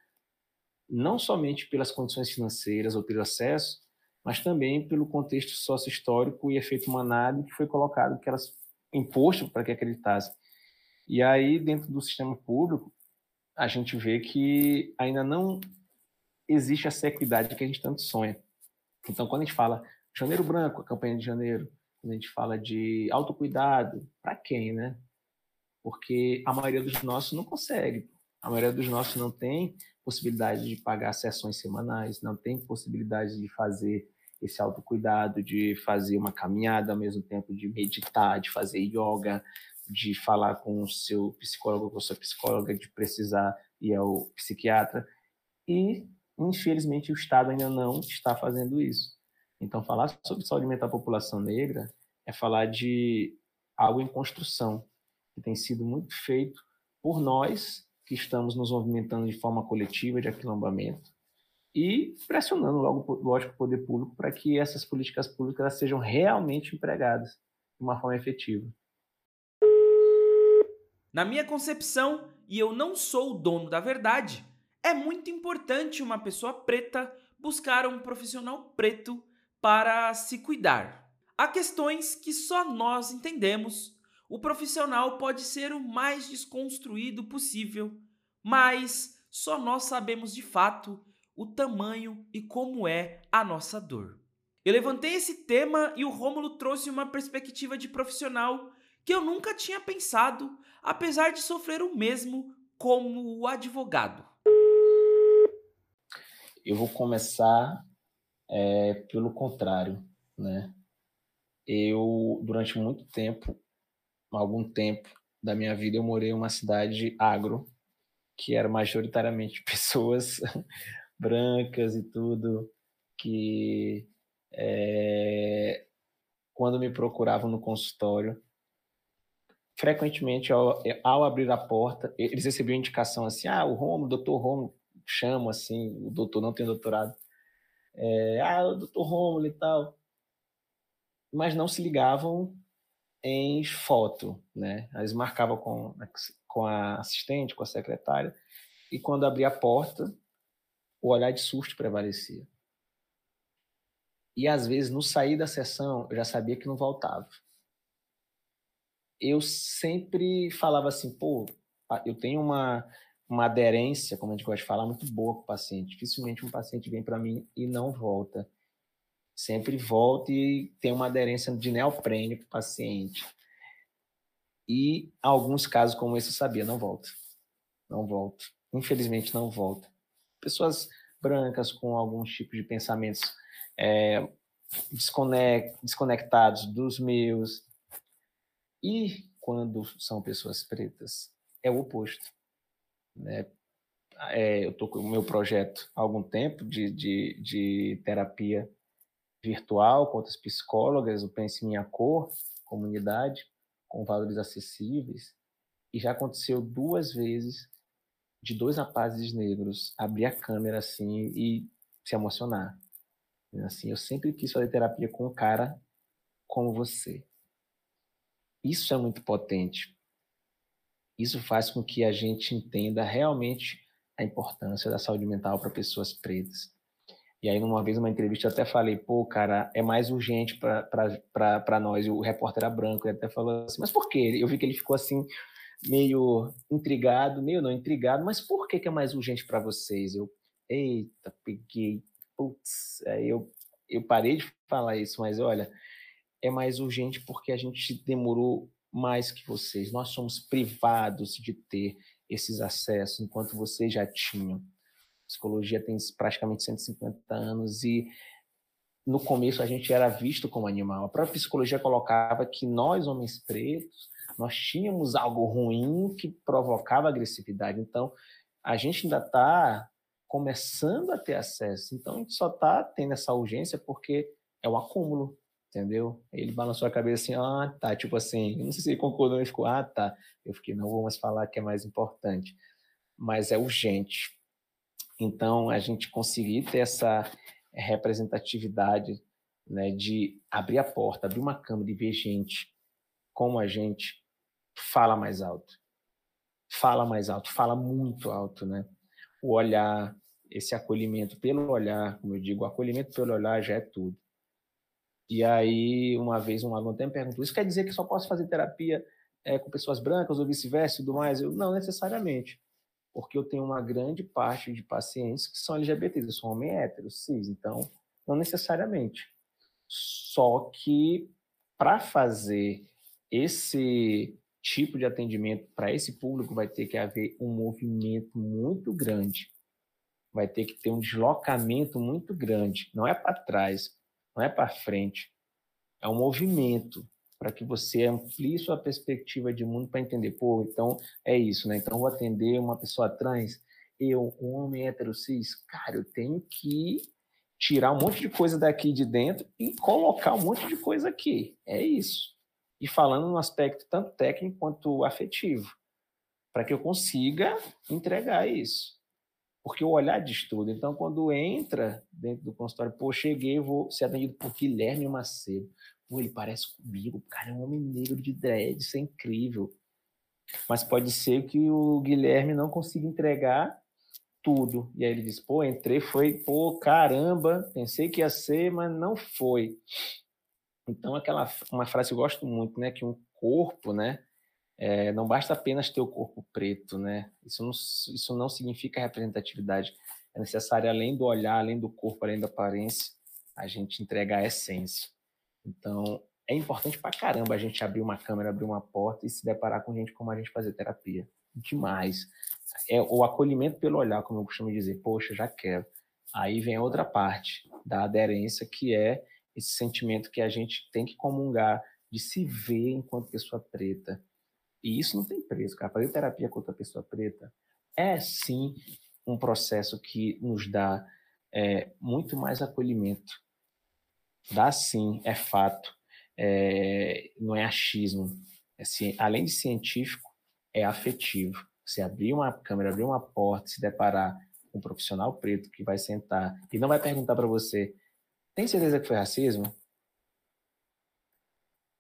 não somente pelas condições financeiras ou pelo acesso, mas também pelo contexto sócio-histórico e efeito manado que foi colocado, que elas imposto para que acreditassem. E aí, dentro do sistema público, a gente vê que ainda não existe essa equidade que a gente tanto sonha. Então, quando a gente fala janeiro branco, a campanha de janeiro, quando a gente fala de autocuidado, para quem, né? Porque a maioria dos nossos não consegue. A maioria dos nossos não tem possibilidade de pagar sessões semanais, não tem possibilidade de fazer esse autocuidado, de fazer uma caminhada ao mesmo tempo, de meditar, de fazer yoga, de falar com o seu psicólogo, com a sua psicóloga, de precisar ir ao psiquiatra. E, infelizmente, o Estado ainda não está fazendo isso. Então, falar sobre saúde mental da população negra é falar de algo em construção, que tem sido muito feito por nós, que estamos nos movimentando de forma coletiva, de aquilombamento, e pressionando, logo, lógico, o poder público para que essas políticas públicas sejam realmente empregadas de uma forma efetiva. Na minha concepção, e eu não sou o dono da verdade, é muito importante uma pessoa preta buscar um profissional preto para se cuidar. Há questões que só nós entendemos. O profissional pode ser o mais desconstruído possível, mas só nós sabemos de fato o tamanho e como é a nossa dor. Eu levantei esse tema e o Rômulo trouxe uma perspectiva de profissional que eu nunca tinha pensado, apesar de sofrer o mesmo como o advogado. Eu vou começar é, pelo contrário, né? Eu, durante muito tempo, algum tempo da minha vida, eu morei em uma cidade agro, que era majoritariamente [LAUGHS] pessoas [LAUGHS] brancas e tudo, que é, quando me procuravam no consultório, frequentemente, ao, ao, abrir a porta, eles recebiam indicação assim, ah, o Romo, o doutor Romo, chamo assim, o doutor não tem doutorado, é, ah, o doutor Romulo e tal, mas não se ligavam em foto, né? Eles marcavam com, com a assistente, com a secretária, e quando abria a porta, o olhar de susto prevalecia. E às vezes, no sair da sessão, eu já sabia que não voltava. Eu sempre falava assim, pô, eu tenho uma, uma aderência, como a gente gosta de falar, muito boa com o paciente. Dificilmente um paciente vem para mim e não volta. Sempre volta e tem uma aderência de neoprene com o paciente. E alguns casos como esse eu sabia, não volta. Não volta. Infelizmente não volta. Pessoas brancas com alguns tipos de pensamentos é, desconectados dos meus. E quando são pessoas pretas, é o oposto. Né? É, eu estou com o meu projeto há algum tempo de, de, de terapia virtual com outras psicólogas, o Pense Minha Cor, comunidade, com valores acessíveis. E já aconteceu duas vezes de dois rapazes negros abrir a câmera assim e se emocionar. Assim, eu sempre quis fazer terapia com um cara como você. Isso é muito potente. Isso faz com que a gente entenda realmente a importância da saúde mental para pessoas pretas. E aí, numa vez, numa entrevista, eu até falei, pô, cara, é mais urgente para nós. O repórter era branco, ele até falou assim, mas por quê? Eu vi que ele ficou assim, meio intrigado, meio não intrigado, mas por que, que é mais urgente para vocês? Eu, eita, peguei putz, aí eu, eu parei de falar isso, mas olha, é mais urgente porque a gente demorou mais que vocês. Nós somos privados de ter esses acessos, enquanto vocês já tinham. Psicologia tem praticamente 150 anos e no começo a gente era visto como animal. A própria psicologia colocava que nós, homens pretos, nós tínhamos algo ruim que provocava agressividade. Então, a gente ainda está começando a ter acesso. Então a gente só está tendo essa urgência porque é o acúmulo, entendeu? Ele balançou a cabeça assim, ah, tá, tipo assim, não sei se ele concordou, ele ficou, ah, tá. Eu fiquei, não mais falar que é mais importante, mas é urgente. Então a gente conseguir ter essa representatividade, né, de abrir a porta, abrir uma câmera e ver gente como a gente fala mais alto. Fala mais alto, fala muito alto, né? O olhar, esse acolhimento pelo olhar, como eu digo, o acolhimento pelo olhar já é tudo. E aí, uma vez, um aluno até me perguntou: Isso quer dizer que só posso fazer terapia é, com pessoas brancas ou vice-versa e tudo mais? Eu, não necessariamente. Porque eu tenho uma grande parte de pacientes que são LGBTs. Eu sou homem hétero, cis, então, não necessariamente. Só que, para fazer esse tipo de atendimento para esse público, vai ter que haver um movimento muito grande vai ter que ter um deslocamento muito grande. Não é para trás, não é para frente. É um movimento para que você amplie sua perspectiva de mundo para entender, pô, então é isso, né? Então vou atender uma pessoa trans, eu, um homem hétero cis, cara, eu tenho que tirar um monte de coisa daqui de dentro e colocar um monte de coisa aqui. É isso. E falando no aspecto tanto técnico quanto afetivo, para que eu consiga entregar isso porque o olhar diz tudo. Então, quando entra dentro do consultório, pô, cheguei, vou ser atendido por Guilherme Macedo. Pô, ele parece comigo, cara é um homem negro de dread, isso é incrível. Mas pode ser que o Guilherme não consiga entregar tudo. E aí ele diz, pô, entrei, foi, pô, caramba, pensei que ia ser, mas não foi. Então, aquela uma frase que eu gosto muito, né, que um corpo, né, é, não basta apenas ter o corpo preto, né? Isso não, isso não significa representatividade. É necessário, além do olhar, além do corpo, além da aparência, a gente entregar a essência. Então, é importante pra caramba a gente abrir uma câmera, abrir uma porta e se deparar com gente como a gente fazer terapia. Demais. É o acolhimento pelo olhar, como eu costumo dizer. Poxa, já quero. Aí vem a outra parte da aderência, que é esse sentimento que a gente tem que comungar de se ver enquanto pessoa preta. E isso não tem preço, cara. Fazer terapia com outra pessoa preta é sim um processo que nos dá é, muito mais acolhimento. Dá sim, é fato. É, não é achismo. É, além de científico, é afetivo. Você abrir uma câmera, abrir uma porta, se deparar com um profissional preto que vai sentar e não vai perguntar para você: tem certeza que foi racismo?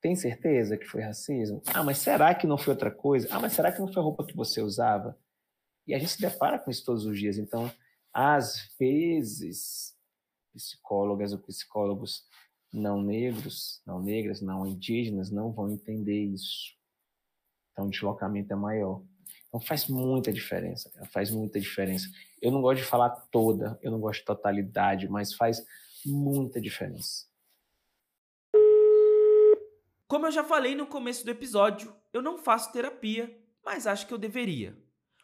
Tem certeza que foi racismo? Ah, mas será que não foi outra coisa? Ah, mas será que não foi a roupa que você usava? E a gente se depara com isso todos os dias. Então, às vezes, psicólogas ou psicólogos não negros, não negras, não indígenas não vão entender isso. Então, o deslocamento é maior. Então, faz muita diferença, cara, faz muita diferença. Eu não gosto de falar toda, eu não gosto de totalidade, mas faz muita diferença. Como eu já falei no começo do episódio, eu não faço terapia, mas acho que eu deveria.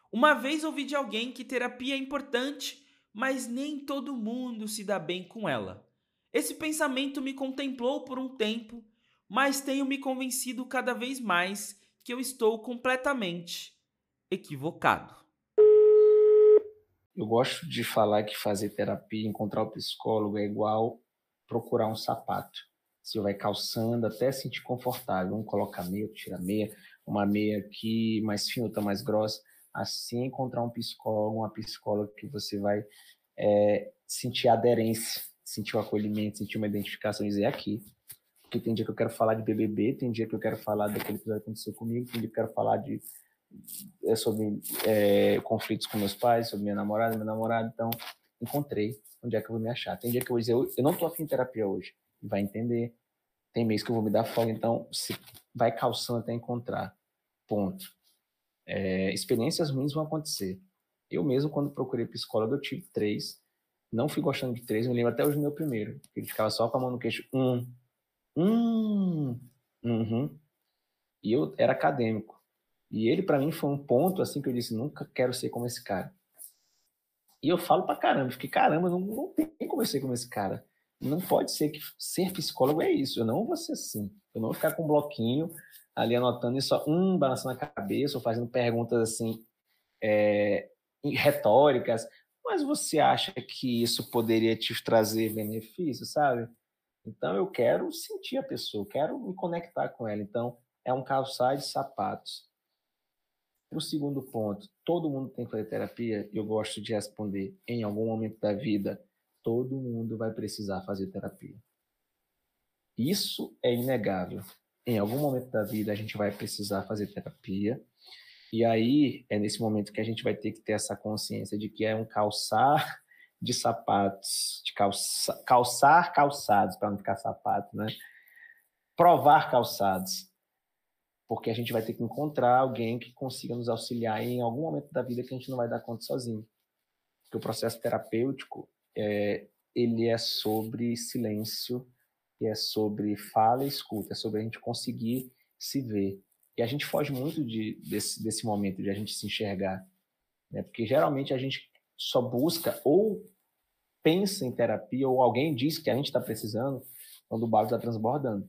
Uma vez ouvi de alguém que terapia é importante, mas nem todo mundo se dá bem com ela. Esse pensamento me contemplou por um tempo, mas tenho me convencido cada vez mais que eu estou completamente equivocado. Eu gosto de falar que fazer terapia, encontrar o psicólogo é igual procurar um sapato. Você vai calçando até sentir confortável. Um coloca meia, tira meia, uma meia aqui mais fina, outra mais grossa. Assim encontrar um psicólogo, uma psicóloga que você vai é, sentir aderência, sentir o acolhimento, sentir uma identificação dizer é aqui. Porque tem dia que eu quero falar de BBB, tem dia que eu quero falar daquele episódio que aconteceu comigo, tem dia que eu quero falar de é sobre é, conflitos com meus pais, sobre minha namorada, meu namorado. Então, encontrei onde é que eu vou me achar. Tem dia que eu vou dizer, eu, não tô afim de terapia hoje. Vai entender. Tem mês que eu vou me dar folga, então se vai calçando até encontrar. Ponto. É, experiências ruins vão acontecer. Eu mesmo, quando procurei psicólogo, eu tive três. Não fui gostando de três, me lembro até hoje do meu primeiro. Ele ficava só com a mão no queixo. Um. Hum. Uhum. E eu era acadêmico. E ele, para mim, foi um ponto assim que eu disse: nunca quero ser como esse cara. E eu falo pra caramba, porque caramba, não, não tem como eu ser como esse cara. Não pode ser que ser psicólogo é isso. Eu não vou ser assim. Eu não vou ficar com um bloquinho ali anotando só um balançando a cabeça ou fazendo perguntas assim é, retóricas. Mas você acha que isso poderia te trazer benefício, sabe? Então eu quero sentir a pessoa, quero me conectar com ela. Então é um calçar de sapatos o segundo ponto, todo mundo tem que fazer terapia? Eu gosto de responder, em algum momento da vida, todo mundo vai precisar fazer terapia. Isso é inegável. Em algum momento da vida, a gente vai precisar fazer terapia. E aí, é nesse momento que a gente vai ter que ter essa consciência de que é um calçar de sapatos, de calça, calçar calçados, para não ficar sapato, né? Provar calçados porque a gente vai ter que encontrar alguém que consiga nos auxiliar em algum momento da vida que a gente não vai dar conta sozinho. Porque o processo terapêutico, é, ele é sobre silêncio, é sobre fala e escuta, é sobre a gente conseguir se ver. E a gente foge muito de, desse, desse momento de a gente se enxergar, né? porque geralmente a gente só busca ou pensa em terapia, ou alguém diz que a gente está precisando, quando o barco está transbordando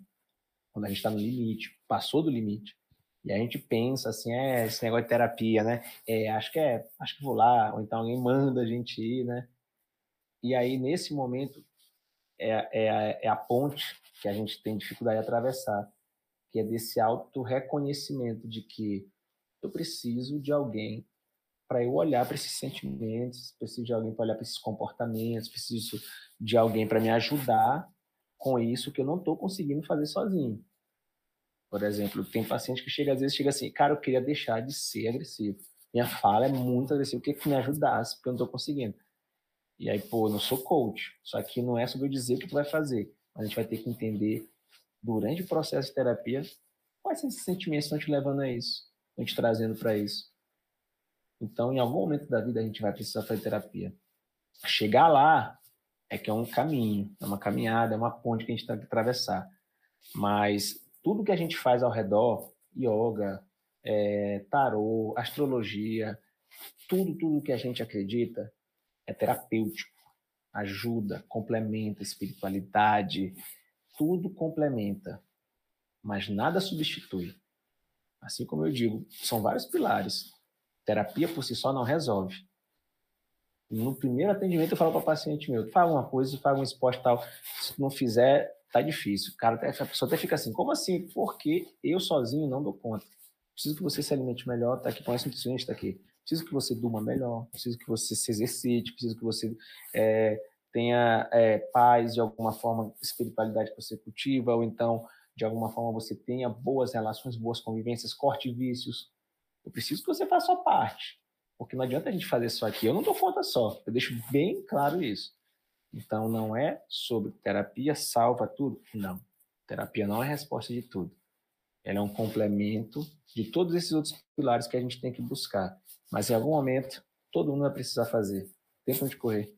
quando a gente está no limite, passou do limite. E a gente pensa assim, é, esse negócio de terapia, né? É, acho que é, acho que vou lá, ou então alguém manda a gente ir, né? E aí, nesse momento, é, é, a, é a ponte que a gente tem dificuldade de atravessar, que é desse auto-reconhecimento de que eu preciso de alguém para eu olhar para esses sentimentos, preciso de alguém para olhar para esses comportamentos, preciso de alguém para me ajudar com isso que eu não estou conseguindo fazer sozinho. Por exemplo, tem paciente que chega às vezes chega assim, cara, eu queria deixar de ser agressivo. Minha fala é muito agressiva, o que que me ajudasse, porque eu não estou conseguindo. E aí, pô, eu não sou coach. Só que não é sobre eu dizer o que tu vai fazer. A gente vai ter que entender, durante o processo de terapia, quais são esses sentimentos que estão te levando a isso, estão te trazendo para isso. Então, em algum momento da vida, a gente vai precisar fazer terapia. Chegar lá é que é um caminho, é uma caminhada, é uma ponte que a gente tem que atravessar. Mas tudo que a gente faz ao redor, yoga, é, tarô, astrologia, tudo, tudo que a gente acredita é terapêutico, ajuda, complementa espiritualidade, tudo complementa. mas nada substitui. Assim como eu digo, são vários pilares. Terapia por si só não resolve. No primeiro atendimento eu falo para o paciente meu, faz uma coisa, faz um esporte tal. Se não fizer, tá difícil. Cara, a pessoa até fica assim, como assim? Porque eu sozinho não dou conta. Preciso que você se alimente melhor, tá aqui, conhece um nutricionista aqui. Preciso que você durma melhor, preciso que você se exercite, preciso que você é, tenha é, paz de alguma forma, espiritualidade que você cultiva, ou então, de alguma forma, você tenha boas relações, boas convivências, corte vícios. Eu preciso que você faça a sua parte. Porque não adianta a gente fazer só aqui. Eu não dou conta só. Eu deixo bem claro isso. Então, não é sobre terapia salva tudo. Não. Terapia não é a resposta de tudo. Ela é um complemento de todos esses outros pilares que a gente tem que buscar. Mas em algum momento, todo mundo vai precisar fazer. Tempo de correr.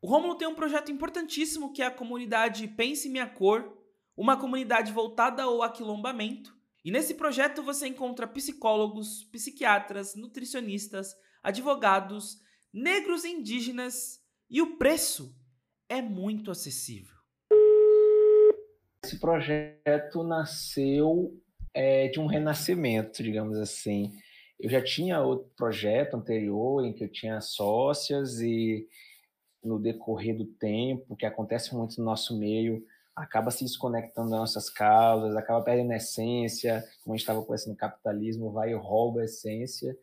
O Romulo tem um projeto importantíssimo que é a comunidade Pense Minha Cor, uma comunidade voltada ao aquilombamento. E nesse projeto você encontra psicólogos, psiquiatras, nutricionistas, advogados, negros e indígenas e o preço é muito acessível. Esse projeto nasceu é, de um renascimento, digamos assim. Eu já tinha outro projeto anterior em que eu tinha sócias e no decorrer do tempo, que acontece muito no nosso meio, acaba se desconectando das nossas causas, acaba perdendo a essência, como a gente estava conhecendo, o capitalismo vai e rouba a essência,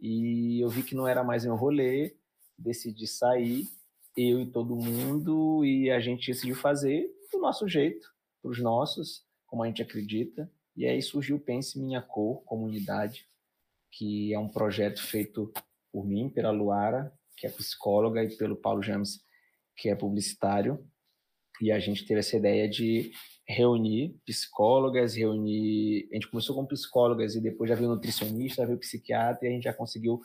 e eu vi que não era mais meu rolê, decidi sair, eu e todo mundo, e a gente decidiu fazer do nosso jeito, para os nossos, como a gente acredita, e aí surgiu Pense Minha Cor, comunidade, que é um projeto feito por mim, pela Luara, que é psicóloga, e pelo Paulo James, que é publicitário. E a gente teve essa ideia de reunir psicólogas, reunir. A gente começou com psicólogas e depois já veio nutricionista, já veio psiquiatra, e a gente já conseguiu,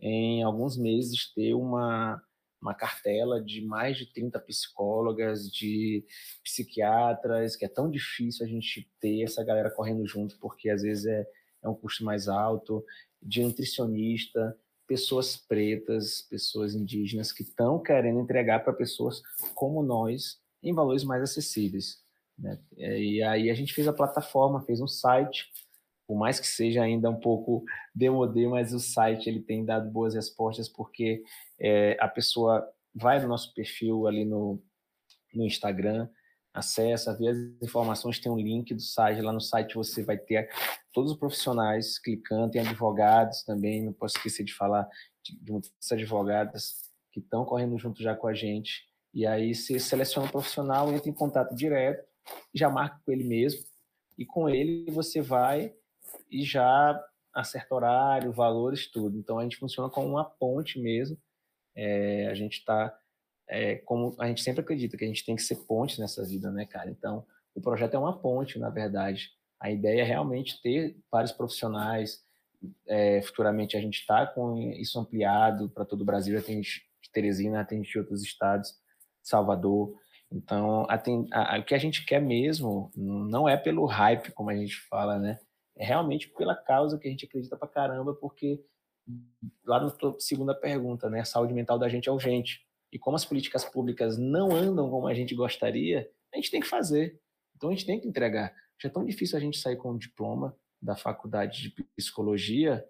em alguns meses, ter uma, uma cartela de mais de 30 psicólogas, de psiquiatras, que é tão difícil a gente ter essa galera correndo junto, porque às vezes é, é um custo mais alto, de nutricionista pessoas pretas, pessoas indígenas que estão querendo entregar para pessoas como nós em valores mais acessíveis. Né? E aí a gente fez a plataforma, fez um site, por mais que seja ainda um pouco demodê, mas o site ele tem dado boas respostas porque é, a pessoa vai no nosso perfil ali no, no Instagram, acessa, vê as informações, tem um link do site, lá no site você vai ter todos os profissionais clicando, tem advogados também, não posso esquecer de falar de, de muitas advogadas que estão correndo junto já com a gente, e aí você seleciona o um profissional, entra em contato direto, já marca com ele mesmo, e com ele você vai e já acerta horário, valores, tudo. Então a gente funciona como uma ponte mesmo, é, a gente está é, como a gente sempre acredita que a gente tem que ser ponte nessa vida, né, cara? Então, o projeto é uma ponte, na verdade. A ideia é realmente ter vários profissionais. É, futuramente a gente está com isso ampliado para todo o Brasil. Já tem de Teresina, tem de outros estados, Salvador. Então, a, a, o que a gente quer mesmo não é pelo hype, como a gente fala, né? É realmente pela causa que a gente acredita pra caramba, porque lá na segunda pergunta, né? A saúde mental da gente é urgente. E como as políticas públicas não andam como a gente gostaria, a gente tem que fazer. Então a gente tem que entregar. Já é tão difícil a gente sair com um diploma da faculdade de psicologia,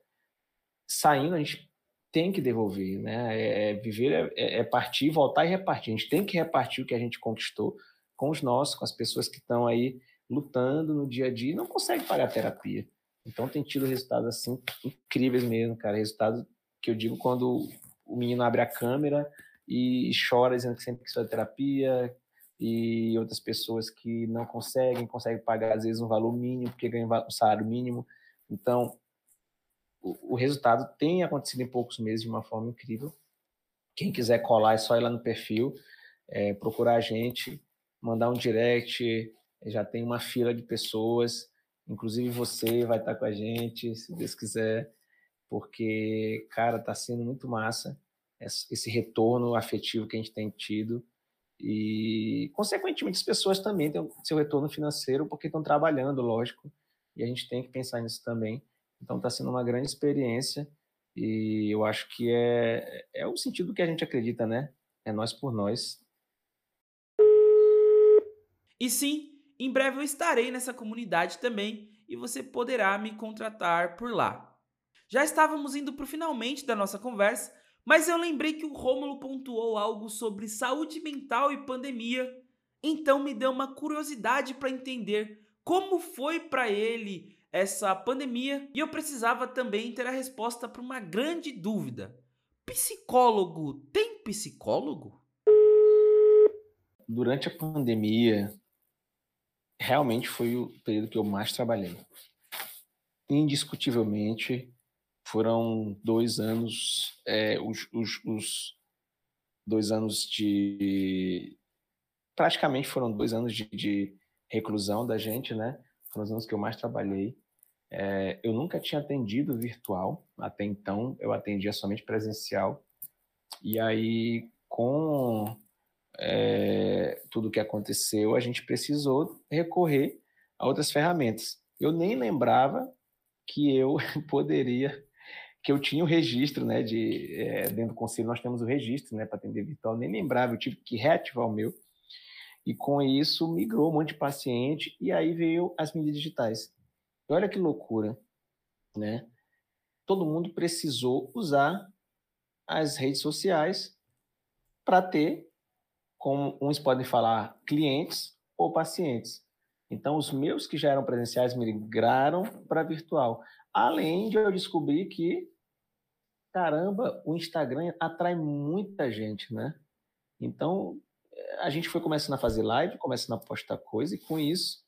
saindo a gente tem que devolver, né? É, é viver é, é, partir, voltar e repartir. A gente tem que repartir o que a gente conquistou com os nossos, com as pessoas que estão aí lutando no dia a dia e não conseguem pagar terapia. Então tem tido resultados assim incríveis mesmo, cara. Resultado que eu digo quando o menino abre a câmera, e chora dizendo que sempre quis fazer terapia, e outras pessoas que não conseguem, conseguem pagar às vezes um valor mínimo, porque ganham um salário mínimo. Então, o, o, resultado tem acontecido em poucos meses de uma forma incrível. Quem quiser colar é só ir lá no perfil, é, procurar a gente, mandar um direct, já tem uma fila de pessoas, inclusive você vai estar com a gente, se Deus quiser, porque, cara, tá sendo muito massa esse retorno afetivo que a gente tem tido e, consequentemente, as pessoas também têm seu retorno financeiro porque estão trabalhando, lógico, e a gente tem que pensar nisso também. Então, está sendo uma grande experiência e eu acho que é, é o sentido que a gente acredita, né? É nós por nós. E sim, em breve eu estarei nessa comunidade também e você poderá me contratar por lá. Já estávamos indo para o finalmente da nossa conversa, mas eu lembrei que o Rômulo pontuou algo sobre saúde mental e pandemia, então me deu uma curiosidade para entender como foi para ele essa pandemia e eu precisava também ter a resposta para uma grande dúvida. Psicólogo tem psicólogo? Durante a pandemia, realmente foi o período que eu mais trabalhei. Indiscutivelmente, foram dois anos, é, os, os, os, dois anos de. Praticamente foram dois anos de, de, reclusão da gente, né? Foram os anos que eu mais trabalhei. É, eu nunca tinha atendido virtual, até então eu atendia somente presencial. E aí, com é, tudo que aconteceu, a gente precisou recorrer a outras ferramentas. Eu nem lembrava que eu [LAUGHS] poderia que eu tinha o registro, né, de é, dentro do conselho nós temos o registro, né, para atender virtual, nem lembrava, eu tive que reativar o meu, e com isso migrou um monte de paciente, e aí veio as mídias digitais. E olha que loucura, né? Todo mundo precisou usar as redes sociais para ter, como uns podem falar, clientes ou pacientes. Então, os meus que já eram presenciais migraram para virtual. Além de eu descobrir que caramba, o Instagram atrai muita gente, né? Então, a gente foi começando a fazer live, começando a postar coisa, e com isso,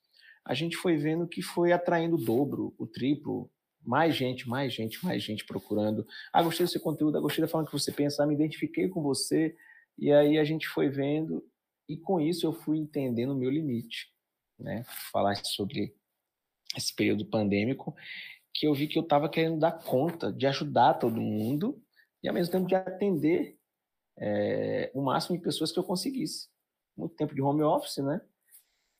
a gente foi vendo que foi atraindo o dobro, o triplo, mais gente, mais gente, mais gente procurando. Ah, gostei do seu conteúdo, ah, gostei da forma que você pensa, ah, me identifiquei com você. E aí a gente foi vendo, e com isso eu fui entendendo o meu limite, né? Falar sobre esse período pandêmico que eu vi que eu estava querendo dar conta de ajudar todo mundo e ao mesmo tempo de atender é, o máximo de pessoas que eu conseguisse. Muito tempo de home office, né?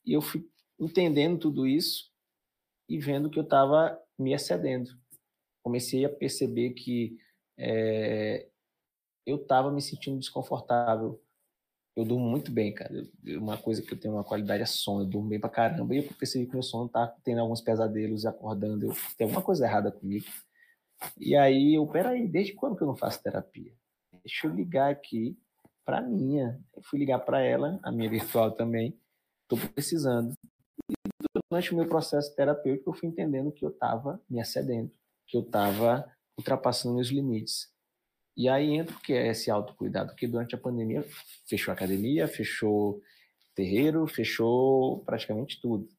E eu fui entendendo tudo isso e vendo que eu estava me excedendo. Comecei a perceber que é, eu estava me sentindo desconfortável eu durmo muito bem, cara. Uma coisa que eu tenho uma qualidade é sono, eu durmo bem pra caramba. E eu percebi que meu sono tá tendo alguns pesadelos, acordando, eu, tem alguma coisa errada comigo. E aí eu, peraí, desde quando que eu não faço terapia? Deixa eu ligar aqui pra minha. Eu fui ligar para ela, a minha [LAUGHS] virtual também. Tô precisando. E durante o meu processo terapêutico, eu fui entendendo que eu tava me excedendo, que eu tava ultrapassando meus limites. E aí entra o que é esse autocuidado, que durante a pandemia fechou a academia, fechou terreiro, fechou praticamente tudo.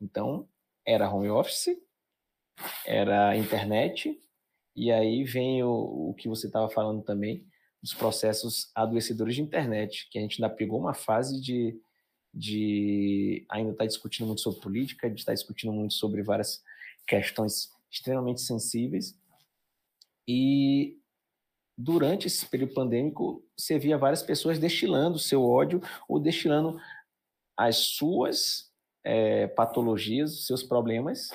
Então, era home office, era internet, e aí vem o, o que você estava falando também, os processos adoecedores de internet, que a gente ainda pegou uma fase de, de ainda estar tá discutindo muito sobre política, de estar tá discutindo muito sobre várias questões extremamente sensíveis, e durante esse período pandêmico, você via várias pessoas destilando seu ódio ou destilando as suas é, patologias, seus problemas,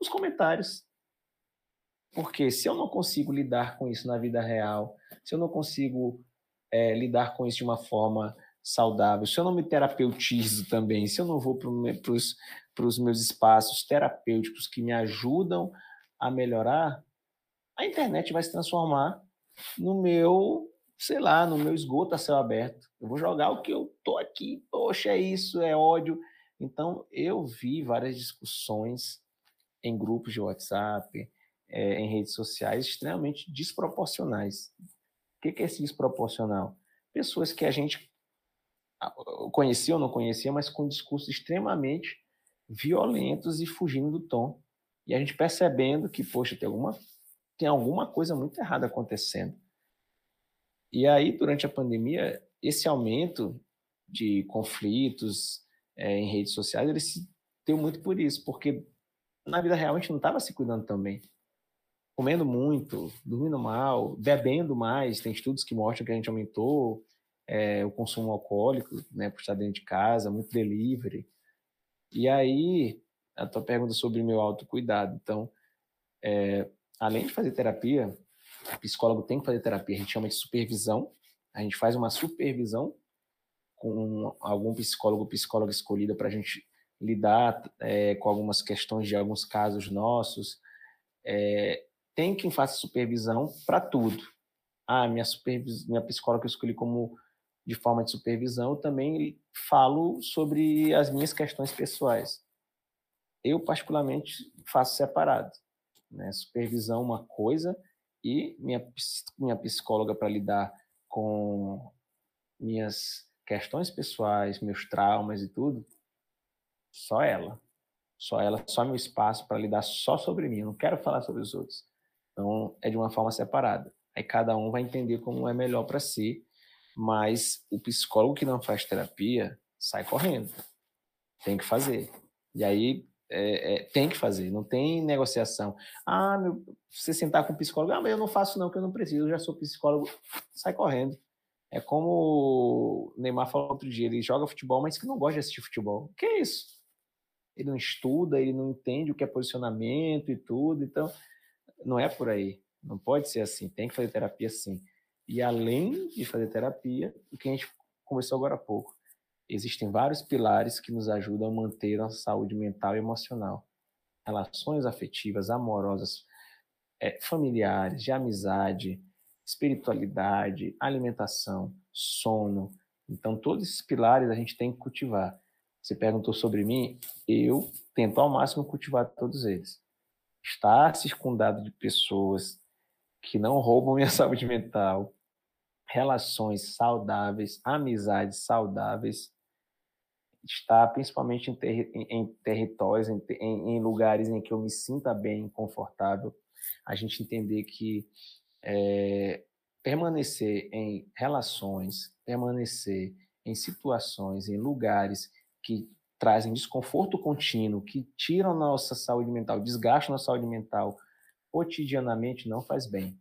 nos comentários. Porque se eu não consigo lidar com isso na vida real, se eu não consigo é, lidar com isso de uma forma saudável, se eu não me terapeutizo também, se eu não vou para os meus espaços terapêuticos que me ajudam a melhorar, a internet vai se transformar no meu, sei lá, no meu esgoto a céu aberto. Eu vou jogar o que eu tô aqui, poxa, é isso, é ódio. Então, eu vi várias discussões em grupos de WhatsApp, é, em redes sociais, extremamente desproporcionais. O que é esse desproporcional? Pessoas que a gente conhecia ou não conhecia, mas com discursos extremamente violentos e fugindo do tom. E a gente percebendo que, poxa, tem alguma tem alguma coisa muito errada acontecendo. E aí, durante a pandemia, esse aumento de conflitos é, em redes sociais, ele se deu muito por isso, porque na vida real a gente não estava se cuidando também. Comendo muito, dormindo mal, bebendo mais, tem estudos que mostram que a gente aumentou é, o consumo alcoólico, né, por estar dentro de casa, muito delivery. E aí, a tua pergunta sobre meu autocuidado. Então, é, além de fazer terapia, o psicólogo tem que fazer terapia, a gente chama de supervisão. A gente faz uma supervisão com algum psicólogo psicóloga escolhida para a gente lidar é, com algumas questões de alguns casos nossos. É, tem quem faça supervisão para tudo. Ah, minha, supervis... minha psicóloga que eu escolhi como de forma de supervisão, eu também falo sobre as minhas questões pessoais. Eu, particularmente, faço separado. Né? Supervisão uma coisa e minha, minha psicóloga para lidar com minhas questões pessoais, meus traumas e tudo, só ela. Só ela, só meu espaço para lidar só sobre mim. Eu não quero falar sobre os outros. Então, é de uma forma separada. Aí cada um vai entender como é melhor para si, mas o psicólogo que não faz terapia sai correndo. Tem que fazer. E aí é, é, tem que fazer, não tem negociação. Ah, meu, você sentar com o psicólogo, ah, mas eu não faço não, que eu não preciso, eu já sou psicólogo, sai correndo. É como o Neymar falou outro dia, ele joga futebol, mas que não gosta de assistir futebol. Que é isso? Ele não estuda, ele não entende o que é posicionamento e tudo, então não é por aí. Não pode ser assim, tem que fazer terapia sim. E além de fazer terapia, o que a gente conversou agora há pouco, existem vários pilares que nos ajudam a manter a saúde mental e emocional. Relações afetivas, amorosas, é, familiares, de amizade, espiritualidade, alimentação, sono. Então, todos esses pilares a gente tem que cultivar. Você perguntou sobre mim, eu tento ao máximo cultivar todos eles. Estar circundado de pessoas que não roubam minha [LAUGHS] saúde mental, relações saudáveis, amizades saudáveis, estar principalmente em, ter, em territórios, em, em, lugares em que eu me sinta bem, confortável, a gente entender que é, permanecer em relações, permanecer em situações, em lugares que trazem desconforto contínuo, que tiram nossa saúde mental, desgastam nossa saúde mental cotidianamente, não faz bem.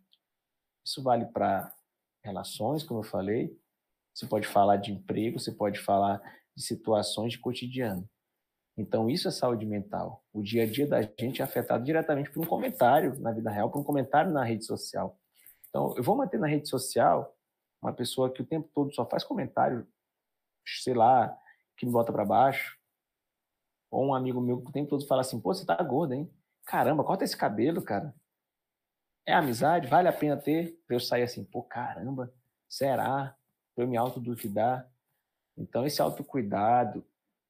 Isso vale para relações, como eu falei, você pode falar de emprego, você pode falar de situações de cotidiano. Então, isso é saúde mental. O dia a dia da gente é afetado diretamente por um comentário na vida real, por um comentário na rede social. Então, eu vou manter na rede social uma pessoa que o tempo todo só faz comentário, sei lá, que me bota para baixo, ou um amigo meu que o tempo todo fala assim: pô, você tá gordo, hein? Caramba, corta esse cabelo, cara. É amizade? Vale a pena ter? Pra eu sair assim, pô, caramba, será? Pra eu me autoduvidar. Então, esse autocuidado,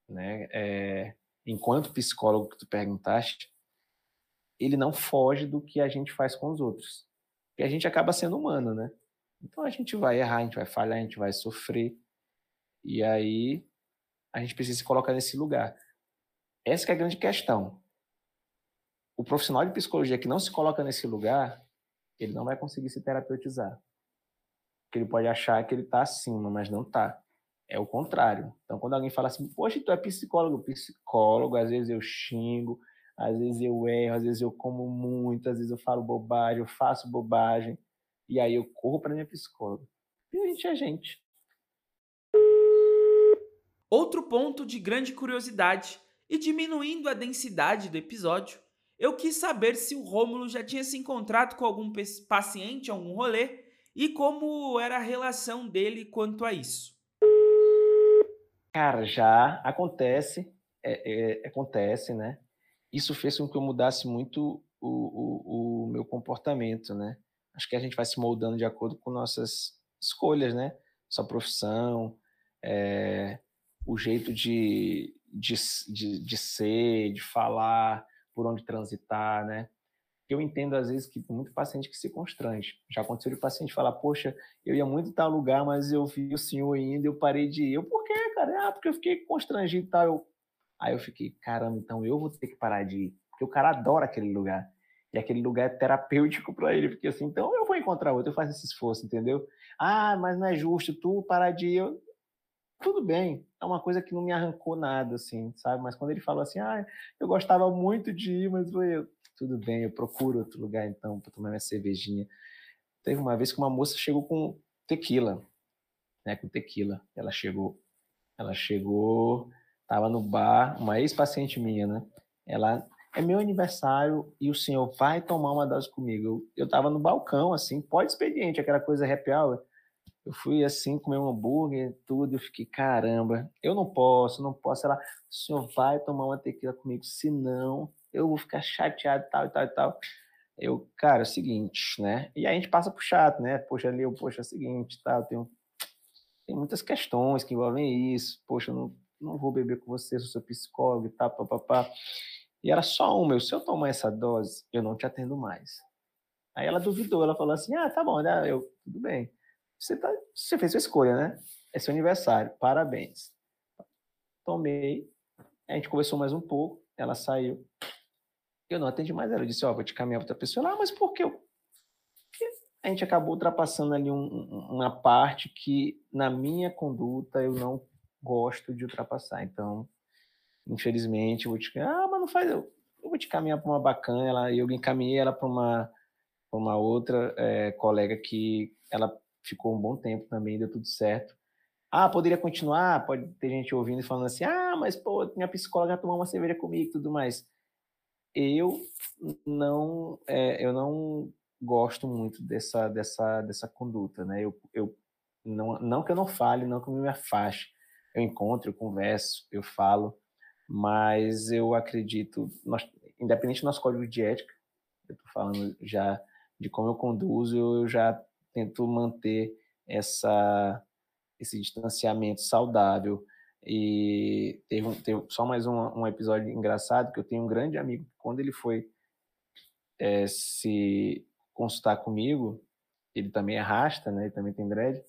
né, é, enquanto psicólogo que tu perguntaste, ele não foge do que a gente faz com os outros. E a gente acaba sendo humano, né? Então a gente vai errar, a gente vai falhar, a gente vai sofrer. E aí a gente precisa se colocar nesse lugar. Essa é a grande questão. O profissional de psicologia que não se coloca nesse lugar, ele não vai conseguir se terapeutizar. Porque ele pode achar que ele está acima, mas não está. É o contrário. Então, quando alguém fala assim, poxa, tu é psicólogo, psicólogo, às vezes eu xingo, às vezes eu erro, às vezes eu como muito, às vezes eu falo bobagem, eu faço bobagem. E aí eu corro para minha psicóloga. E a gente é gente. Outro ponto de grande curiosidade e diminuindo a densidade do episódio, eu quis saber se o Rômulo já tinha se encontrado com algum paciente, algum rolê, e como era a relação dele quanto a isso. Cara, já acontece, é, é, acontece, né? isso fez com que eu mudasse muito o, o, o, meu comportamento, né? Acho que a gente vai se moldando de acordo com nossas escolhas, né? Sua profissão, é, o jeito de, de, de, de, ser, de falar, por onde transitar, né? Eu entendo, às vezes, que muito paciente que se constrange. Já aconteceu de paciente falar, poxa, eu ia muito tal lugar, mas eu vi o senhor indo, eu parei de ir. Eu, por quê, cara? Ah, porque eu fiquei constrangido e tal. Eu, Aí eu fiquei, caramba, então eu vou ter que parar de ir. Porque o cara adora aquele lugar. E aquele lugar é terapêutico para ele. Porque assim, então eu vou encontrar outro, eu faço esse esforço, entendeu? Ah, mas não é justo tu parar de ir. Eu... Tudo bem, é uma coisa que não me arrancou nada, assim, sabe? Mas quando ele falou assim, ah, eu gostava muito de ir, mas eu, tudo bem, eu procuro outro lugar então para tomar minha cervejinha. Teve uma vez que uma moça chegou com tequila, né? Com tequila. Ela chegou, ela chegou Estava no bar, uma ex-paciente minha, né? Ela, é meu aniversário e o senhor vai tomar uma dose comigo. Eu estava no balcão, assim, pode expediente, aquela coisa happy hour. Eu fui assim, comer um hambúrguer, tudo, eu fiquei, caramba, eu não posso, não posso. Ela, o senhor vai tomar uma tequila comigo, senão eu vou ficar chateado, tal e tal e tal. Eu, cara, é o seguinte, né? E aí a gente passa pro chato, né? Poxa, ali, eu, poxa, é o seguinte, eu tenho, tem muitas questões que envolvem isso. Poxa, eu não, não vou beber com você, sou seu psicólogo e tal, papapá. E era só uma, eu, se eu tomar essa dose, eu não te atendo mais. Aí ela duvidou, ela falou assim, ah, tá bom, né? Eu, tudo bem. Você, tá, você fez sua escolha, né? É seu aniversário, parabéns. Tomei, a gente conversou mais um pouco, ela saiu. Eu não atendi mais ela. Eu disse, ó, oh, vou te caminhar outra pessoa. Ela, ah, mas por quê? Porque a gente acabou ultrapassando ali um, uma parte que, na minha conduta, eu não gosto de ultrapassar. Então, infelizmente, eu vou te... Ah, mas não faz... Eu, eu vou te caminhar para uma bacana. Ela, eu encaminhei ela para uma, uma outra é, colega que ela ficou um bom tempo também, deu tudo certo. Ah, poderia continuar? Pode ter gente ouvindo e falando assim, ah, mas, pô, minha psicóloga tomou uma cerveja comigo e tudo mais eu não é, eu não gosto muito dessa dessa dessa conduta né eu, eu não não que eu não fale não que eu me afaste eu encontro eu converso eu falo mas eu acredito nós, independente do nosso código de ética eu estou falando já de como eu conduzo eu já tento manter essa esse distanciamento saudável e teve, teve só mais um, um, episódio engraçado que eu tenho um grande amigo quando ele foi é, se consultar comigo, ele também é rasta, né? Ele também tem dread.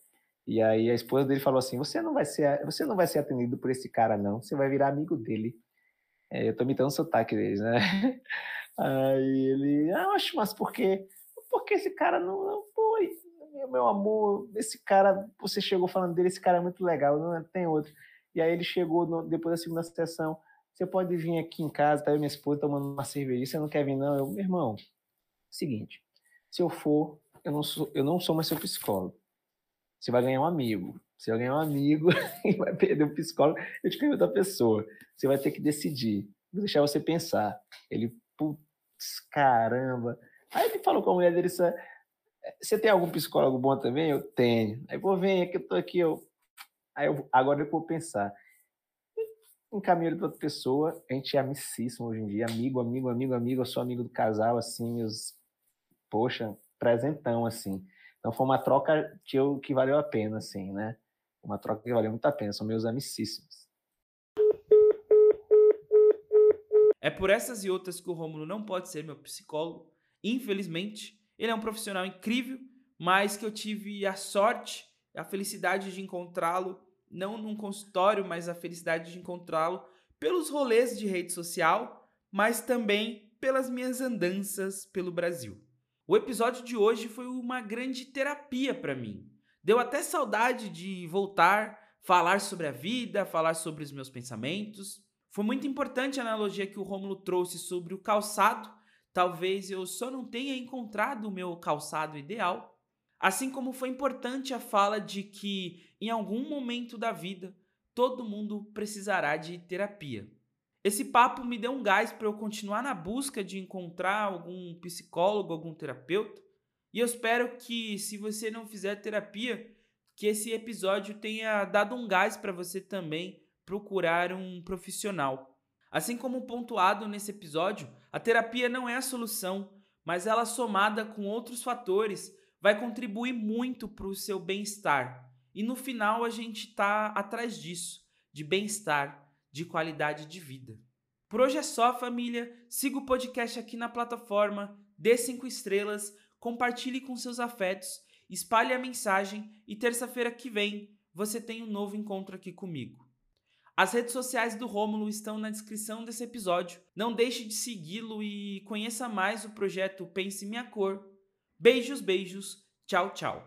E aí a esposa dele falou assim: "Você não vai ser, você não vai ser atendido por esse cara não, você vai virar amigo dele". É, eu tô imitando o sotaque deles, né? [LAUGHS] Aí ele, ah, acho, mas por quê? Porque esse cara não, não foi, meu amor, esse cara, você chegou falando dele, esse cara é muito legal, não tem outro. E aí ele chegou no, depois da segunda sessão. Você pode vir aqui em casa, tá eu e minha esposa tomando uma cerveja. Você não quer vir, não? Eu, meu irmão, seguinte. Se eu for, eu não sou, eu não sou mais seu psicólogo. Você vai ganhar um amigo. Você vai ganhar um amigo [LAUGHS] e vai perder o psicólogo. Eu te ganho outra pessoa. Você vai ter que decidir. Vou deixar você pensar. Ele, putz, caramba. Aí ele falou com a mulher dele, você tem algum psicólogo bom também? Eu tenho. Aí, pô, vem aqui, eu tô aqui, eu Aí eu, agora eu vou pensar. Encaminho ele para outra pessoa, a gente é amicíssimo hoje em dia, amigo, amigo, amigo, amigo, eu sou amigo do casal, assim, os, poxa, presentão, assim. Então foi uma troca que, eu, que valeu a pena, assim, né? Uma troca que valeu muito a pena, são meus amicíssimos. É por essas e outras que o Rômulo não pode ser meu psicólogo. Infelizmente, ele é um profissional incrível, mas que eu tive a sorte, a felicidade de encontrá-lo não num consultório, mas a felicidade de encontrá-lo pelos rolês de rede social, mas também pelas minhas andanças pelo Brasil. O episódio de hoje foi uma grande terapia para mim. Deu até saudade de voltar, falar sobre a vida, falar sobre os meus pensamentos. Foi muito importante a analogia que o Rômulo trouxe sobre o calçado. Talvez eu só não tenha encontrado o meu calçado ideal, Assim como foi importante a fala de que, em algum momento da vida, todo mundo precisará de terapia. Esse papo me deu um gás para eu continuar na busca de encontrar algum psicólogo, algum terapeuta. E eu espero que, se você não fizer terapia, que esse episódio tenha dado um gás para você também procurar um profissional. Assim como pontuado nesse episódio, a terapia não é a solução, mas ela somada com outros fatores vai contribuir muito para o seu bem-estar. E no final a gente está atrás disso, de bem-estar, de qualidade de vida. Por hoje é só, família. Siga o podcast aqui na plataforma, dê cinco estrelas, compartilhe com seus afetos, espalhe a mensagem e terça-feira que vem você tem um novo encontro aqui comigo. As redes sociais do Rômulo estão na descrição desse episódio. Não deixe de segui-lo e conheça mais o projeto Pense Minha Cor Beijos, beijos. Tchau, tchau.